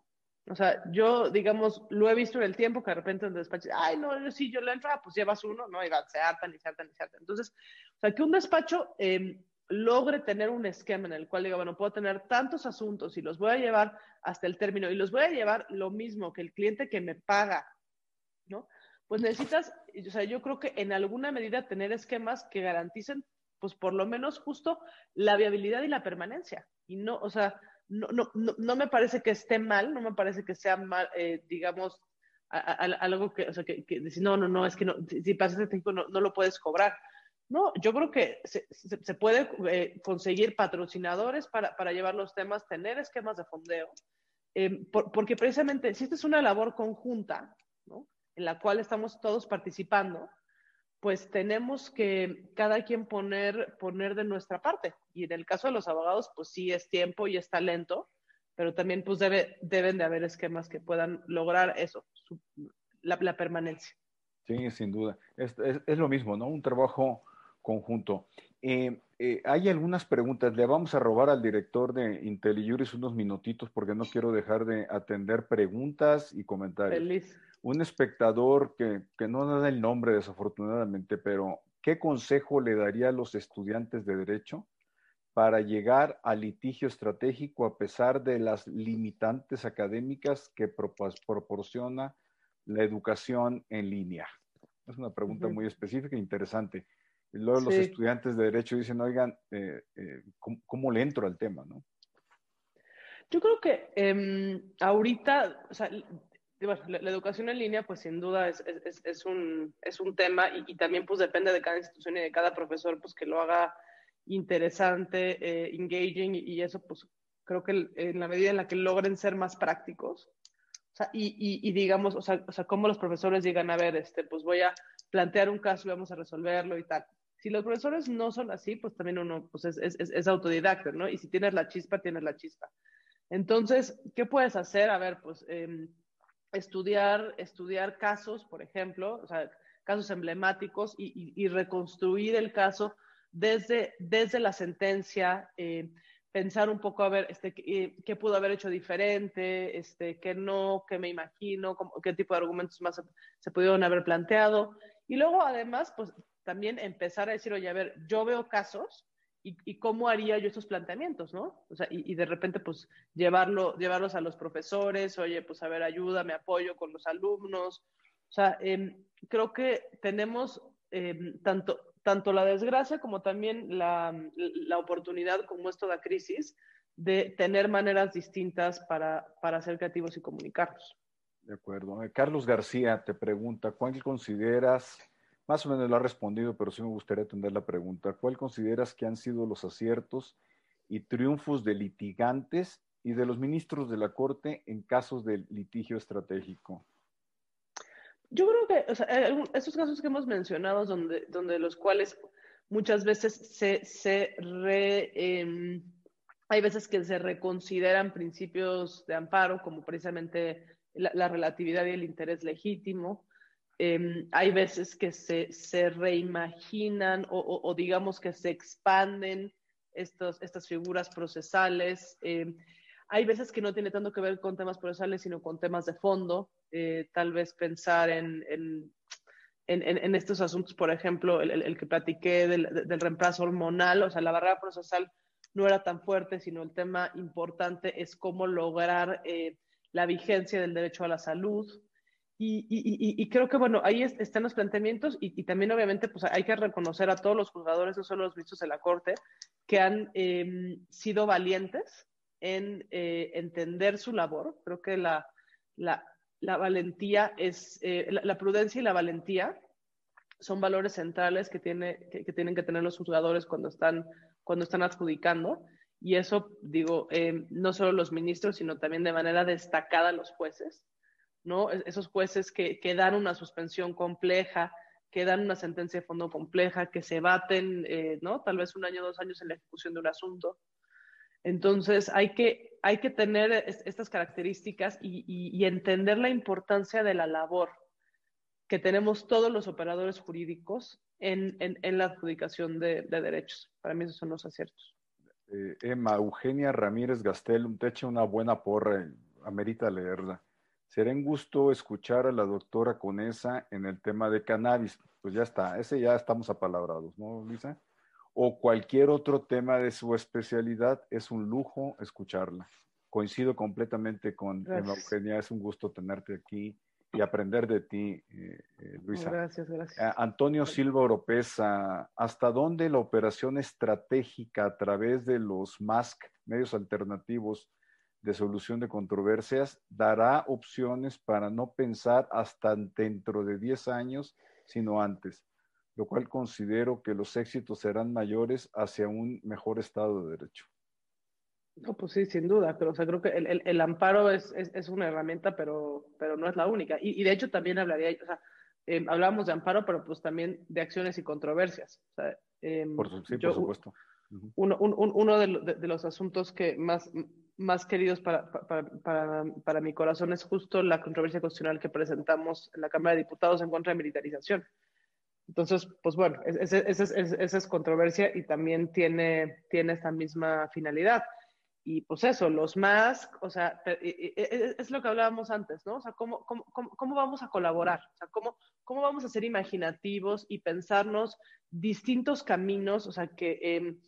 O sea, yo, digamos, lo he visto en el tiempo que de repente en el despacho, ay, no, yo sí, yo le entro, ah, pues llevas uno, ¿no? Y va, se hartan y se hartan y se hartan. Entonces, o sea, que un despacho eh, logre tener un esquema en el cual diga, bueno, puedo tener tantos asuntos y los voy a llevar hasta el término y los voy a llevar lo mismo que el cliente que me paga, ¿no? Pues necesitas, o sea, yo creo que en alguna medida tener esquemas que garanticen, pues por lo menos justo la viabilidad y la permanencia. Y no, o sea, no, no, no, me parece que esté mal, no me parece que sea mal, eh, digamos, algo que, o sea, que, decir, no, no, no, es que no, si, pasas este tiempo no, no, lo puedes cobrar. No, yo creo que se, se, puede eh, conseguir patrocinadores para, para, llevar los temas, tener esquemas de fondeo, eh, porque precisamente si esta es una labor conjunta, ¿no? en la cual estamos todos participando, pues tenemos que cada quien poner, poner de nuestra parte. Y en el caso de los abogados, pues sí es tiempo y es talento, pero también pues debe, deben de haber esquemas que puedan lograr eso, la, permanencia. Sí, sin duda. Es, es, lo mismo, ¿no? Un trabajo conjunto. Eh, eh, hay algunas preguntas. Le vamos a robar al director de IntelliJuris unos minutitos porque no quiero dejar de atender preguntas y comentarios. Feliz un espectador que, no da el nombre desafortunadamente, pero ¿qué consejo le daría a los estudiantes de derecho para llegar al litigio estratégico a pesar de las limitantes académicas que proporciona la educación en línea? Es una pregunta muy específica e interesante. Y luego los estudiantes de derecho dicen, oigan, eh, eh, ¿cómo, le entro al tema? ¿no? Yo creo que em, ahorita, o sea, la, educación en línea, pues sin duda es, es, es, un, es un tema y, también pues depende de cada institución y de cada profesor, pues que lo haga interesante, eh, engaging y, eso pues creo que en la medida en la que logren ser más prácticos, o sea, y, y, digamos, o sea, o sea, cómo los profesores digan, a ver, este, pues voy a plantear un caso y vamos a resolverlo y tal. Si los profesores no son así, pues también uno pues es, es, es autodidacta, ¿no? Y si tienes la chispa, tienes la chispa. Entonces, ¿qué puedes hacer? A ver, pues... Eh, estudiar, estudiar casos, por ejemplo, o sea, casos emblemáticos y, reconstruir el caso desde, desde la sentencia, eh, pensar un poco a ver este, qué, qué, pudo haber hecho diferente, este, qué no, qué me imagino, qué tipo de argumentos más se, se, pudieron haber planteado. Y luego, además, pues también empezar a decir, oye, a ver, yo veo casos y, cómo haría yo estos planteamientos, ¿no? O sea, y, de repente, pues, llevarlo, llevarlos a los profesores, oye, pues, a ver, ayuda, me apoyo con los alumnos. O sea, em, creo que tenemos em, tanto, tanto la desgracia como también la, la, oportunidad, como esto de crisis, de tener maneras distintas para, para ser creativos y comunicarnos. De acuerdo. Eh, Carlos García te pregunta, ¿cuál consideras más o menos lo ha respondido, pero sí me gustaría atender la pregunta. ¿Cuál consideras que han sido los aciertos y triunfos de litigantes y de los ministros de la Corte en casos de litigio estratégico? Yo creo que o estos casos que hemos mencionado, donde, donde los cuales muchas veces se, se re, em, hay veces que se reconsideran principios de amparo, como precisamente la, relatividad y el interés legítimo. Em, hay veces que se, se reimaginan o, digamos que se expanden estos, estas figuras procesales. Em, hay veces que no tiene tanto que ver con temas procesales, sino con temas de fondo. Eh, tal vez pensar en, en, en, estos asuntos, por ejemplo, el, el, que platiqué del, del, reemplazo hormonal, o sea, la barrera procesal no era tan fuerte, sino el tema importante es cómo lograr eh, la vigencia del derecho a la salud. Y, y, y, creo que, bueno, ahí están los planteamientos y, también obviamente pues hay que reconocer a todos los juzgadores, no solo los ministros de la Corte, que han eh, sido valientes en eh, entender su labor. Creo que la, la, la valentía es, eh, la, prudencia y la valentía son valores centrales que, tiene, que, tienen que tener los juzgadores cuando están, cuando están adjudicando. Y eso, digo, eh, no solo los ministros, sino también de manera destacada los jueces, ¿no? Esos jueces que, que dan una suspensión compleja, que dan una sentencia de fondo compleja, que se baten, ¿no? Tal vez un año, dos años en la ejecución de un asunto. Entonces, hay que, hay que tener estas características y, entender la importancia de la labor que tenemos todos los operadores jurídicos en, la adjudicación de, derechos. Para mí esos son los aciertos. Eh, Emma, Eugenia Ramírez Gastel, te echa una buena porra, amerita leerla. Será un gusto escuchar a la doctora Conesa en el tema de cannabis. Pues ya está, ese ya estamos apalabrados, ¿no, Luisa? o cualquier otro tema de su especialidad, es un lujo escucharla. Coincido completamente con Eugenia, es un gusto tenerte aquí y aprender de ti, eh, eh, Luisa. Gracias, gracias. Antonio Silva Oropesa, ¿hasta dónde la operación estratégica a través de los MASC, medios alternativos de solución de controversias, dará opciones para no pensar hasta dentro de 10 años, sino antes? lo cual considero que los éxitos serán mayores hacia un mejor Estado de Derecho. No, pues sí, sin duda, pero o sea, creo que el, el, amparo es, es, es, una herramienta, pero, pero no es la única. Y, y de hecho también hablaría, o sea, eh, hablábamos de amparo, pero pues también de acciones y controversias. O sea, eh, por, sí, por supuesto. Uno, un, uno de, de, los asuntos que más, más queridos para, para, para, para, mi corazón es justo la controversia constitucional que presentamos en la Cámara de Diputados en contra de militarización. Entonces, pues bueno, esa es, controversia y también tiene, tiene esta misma finalidad. Y pues eso, los más, o sea, es lo que hablábamos antes, ¿no? O sea, ¿cómo, cómo, cómo vamos a colaborar? O sea, ¿cómo, ¿cómo vamos a ser imaginativos y pensarnos distintos caminos, o sea, que, em,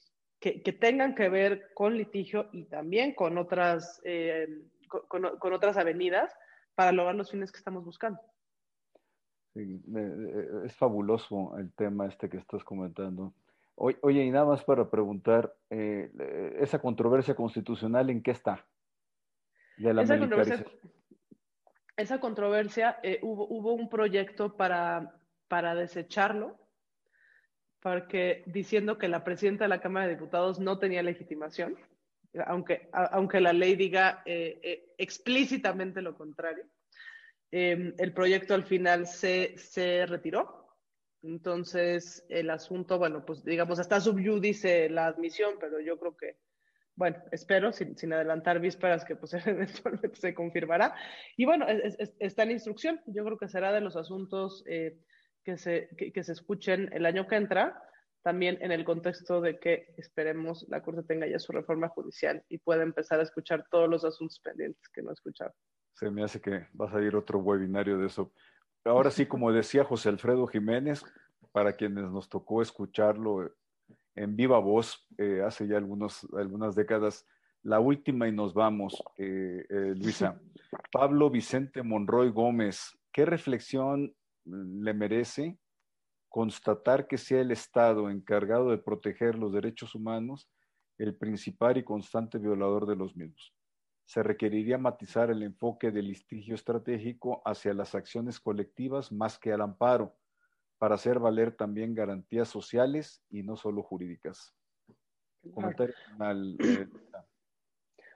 que, que, tengan que ver con litigio y también con otras, em, con, con otras avenidas para lograr los fines que estamos buscando? Eh, es fabuloso el tema este que estás comentando. Oye, y nada más para preguntar, eh, ¿esa controversia constitucional en qué está? esa, controversia, esa controversia eh, hubo, hubo, un proyecto para, para desecharlo, porque diciendo que la presidenta de la Cámara de Diputados no tenía legitimación, aunque, aunque la ley diga explícitamente lo contrario. Em, el proyecto al final se, se, retiró. Entonces, el asunto, bueno, pues digamos, está subyúdice la admisión, pero yo creo que, bueno, espero, sin, sin adelantar vísperas, que pues eventualmente se confirmará. Y bueno, está en instrucción. Yo creo que será de los asuntos eh, que, se, que, que se escuchen el año que entra también en el contexto de que esperemos la Corte tenga ya su reforma judicial y pueda empezar a escuchar todos los asuntos pendientes que no ha escuchado. Se me hace que va a salir otro webinario de eso. Ahora sí, como decía José Alfredo Jiménez, para quienes nos tocó escucharlo en viva voz eh, hace ya algunos, algunas décadas, la última y nos vamos, eh, eh, Luisa. Pablo Vicente Monroy Gómez, ¿qué reflexión le merece constatar que sea el Estado encargado de proteger los derechos humanos el principal y constante violador de los mismos? se requeriría matizar el enfoque del litigio estratégico hacia las acciones colectivas más que al amparo, para hacer valer también garantías sociales y no solo jurídicas. Comentario final. Eh,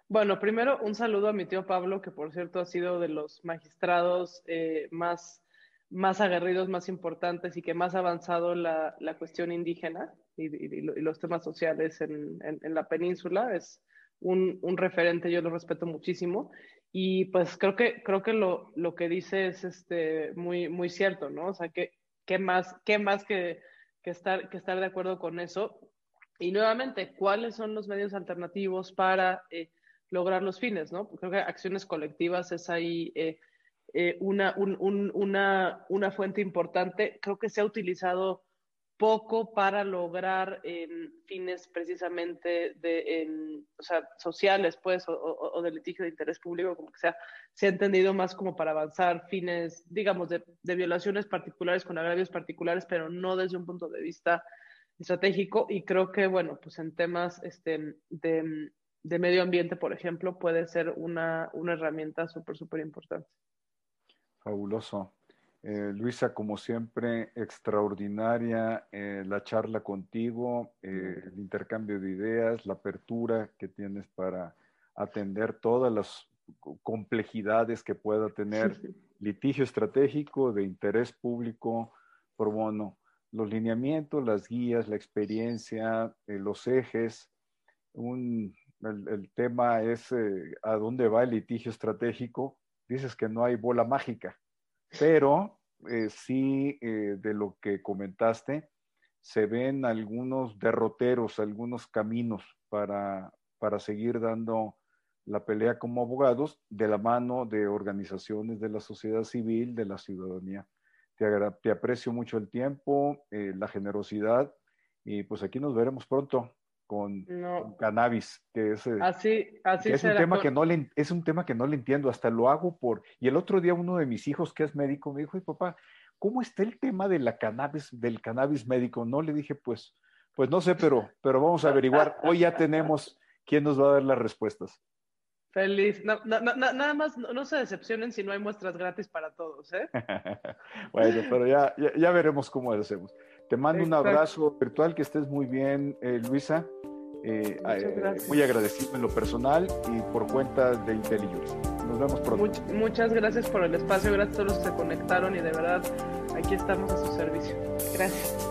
bueno, primero un saludo a mi tío Pablo, que por cierto ha sido de los magistrados eh, más, más aguerridos, más importantes y que más ha avanzado la, la cuestión indígena y, los temas sociales en, en, la península. Es un, un, referente, yo lo respeto muchísimo. Y pues creo que, creo que lo, lo que dice es este, muy, muy cierto, ¿no? O sea, que, ¿qué más, qué más que, que, estar, que estar de acuerdo con eso? Y nuevamente, ¿cuáles son los medios alternativos para eh, lograr los fines? ¿no? Creo que acciones colectivas es ahí eh, eh, una, una, una fuente importante. Creo que se ha utilizado poco para lograr fines precisamente de, o sea, sociales, pues, o, de litigio de interés público, como que sea, se ha entendido más como para avanzar fines, digamos, de, de, violaciones particulares con agravios particulares, pero no desde un punto de vista estratégico. Y creo que, bueno, pues en temas este, de, de medio ambiente, por ejemplo, puede ser una, una herramienta súper, súper importante. Fabuloso. Eh, Luisa, como siempre, extraordinaria eh, la charla contigo, eh, el intercambio de ideas, la apertura que tienes para atender todas las complejidades que pueda tener litigio estratégico de interés público pro bono, los lineamientos, las guías, la experiencia, los ejes. el, el, tema es a dónde va el litigio estratégico. Dices que no hay bola mágica pero eh, sí, eh, de lo que comentaste, se ven algunos derroteros, algunos caminos para, para seguir dando la pelea como abogados de la mano de organizaciones de la sociedad civil, de la ciudadanía. Te, te aprecio mucho el tiempo, eh, la generosidad y pues aquí nos veremos pronto con, cannabis, que es, eh, así, así es un tema que no le, es un tema que no le entiendo, hasta lo hago por, y el otro día uno de mis hijos que es médico me dijo, y papá, ¿cómo está el tema de la cannabis, del cannabis médico? No le dije, pues, pues no sé, pero, pero vamos a averiguar. Hoy ya tenemos quién nos va a dar las respuestas. Feliz. nada más, no, se decepcionen si no hay muestras gratis para todos, ¿eh? bueno, pero ya, ya, veremos cómo lo hacemos. Te mando un abrazo virtual, que estés muy bien, eh, Luisa. Eh, eh, muy agradecido en lo personal y por cuenta de IntelliJuris. Nos vemos pronto. muchas gracias por el espacio, gracias a todos los que se conectaron y de verdad aquí estamos a su servicio. Gracias.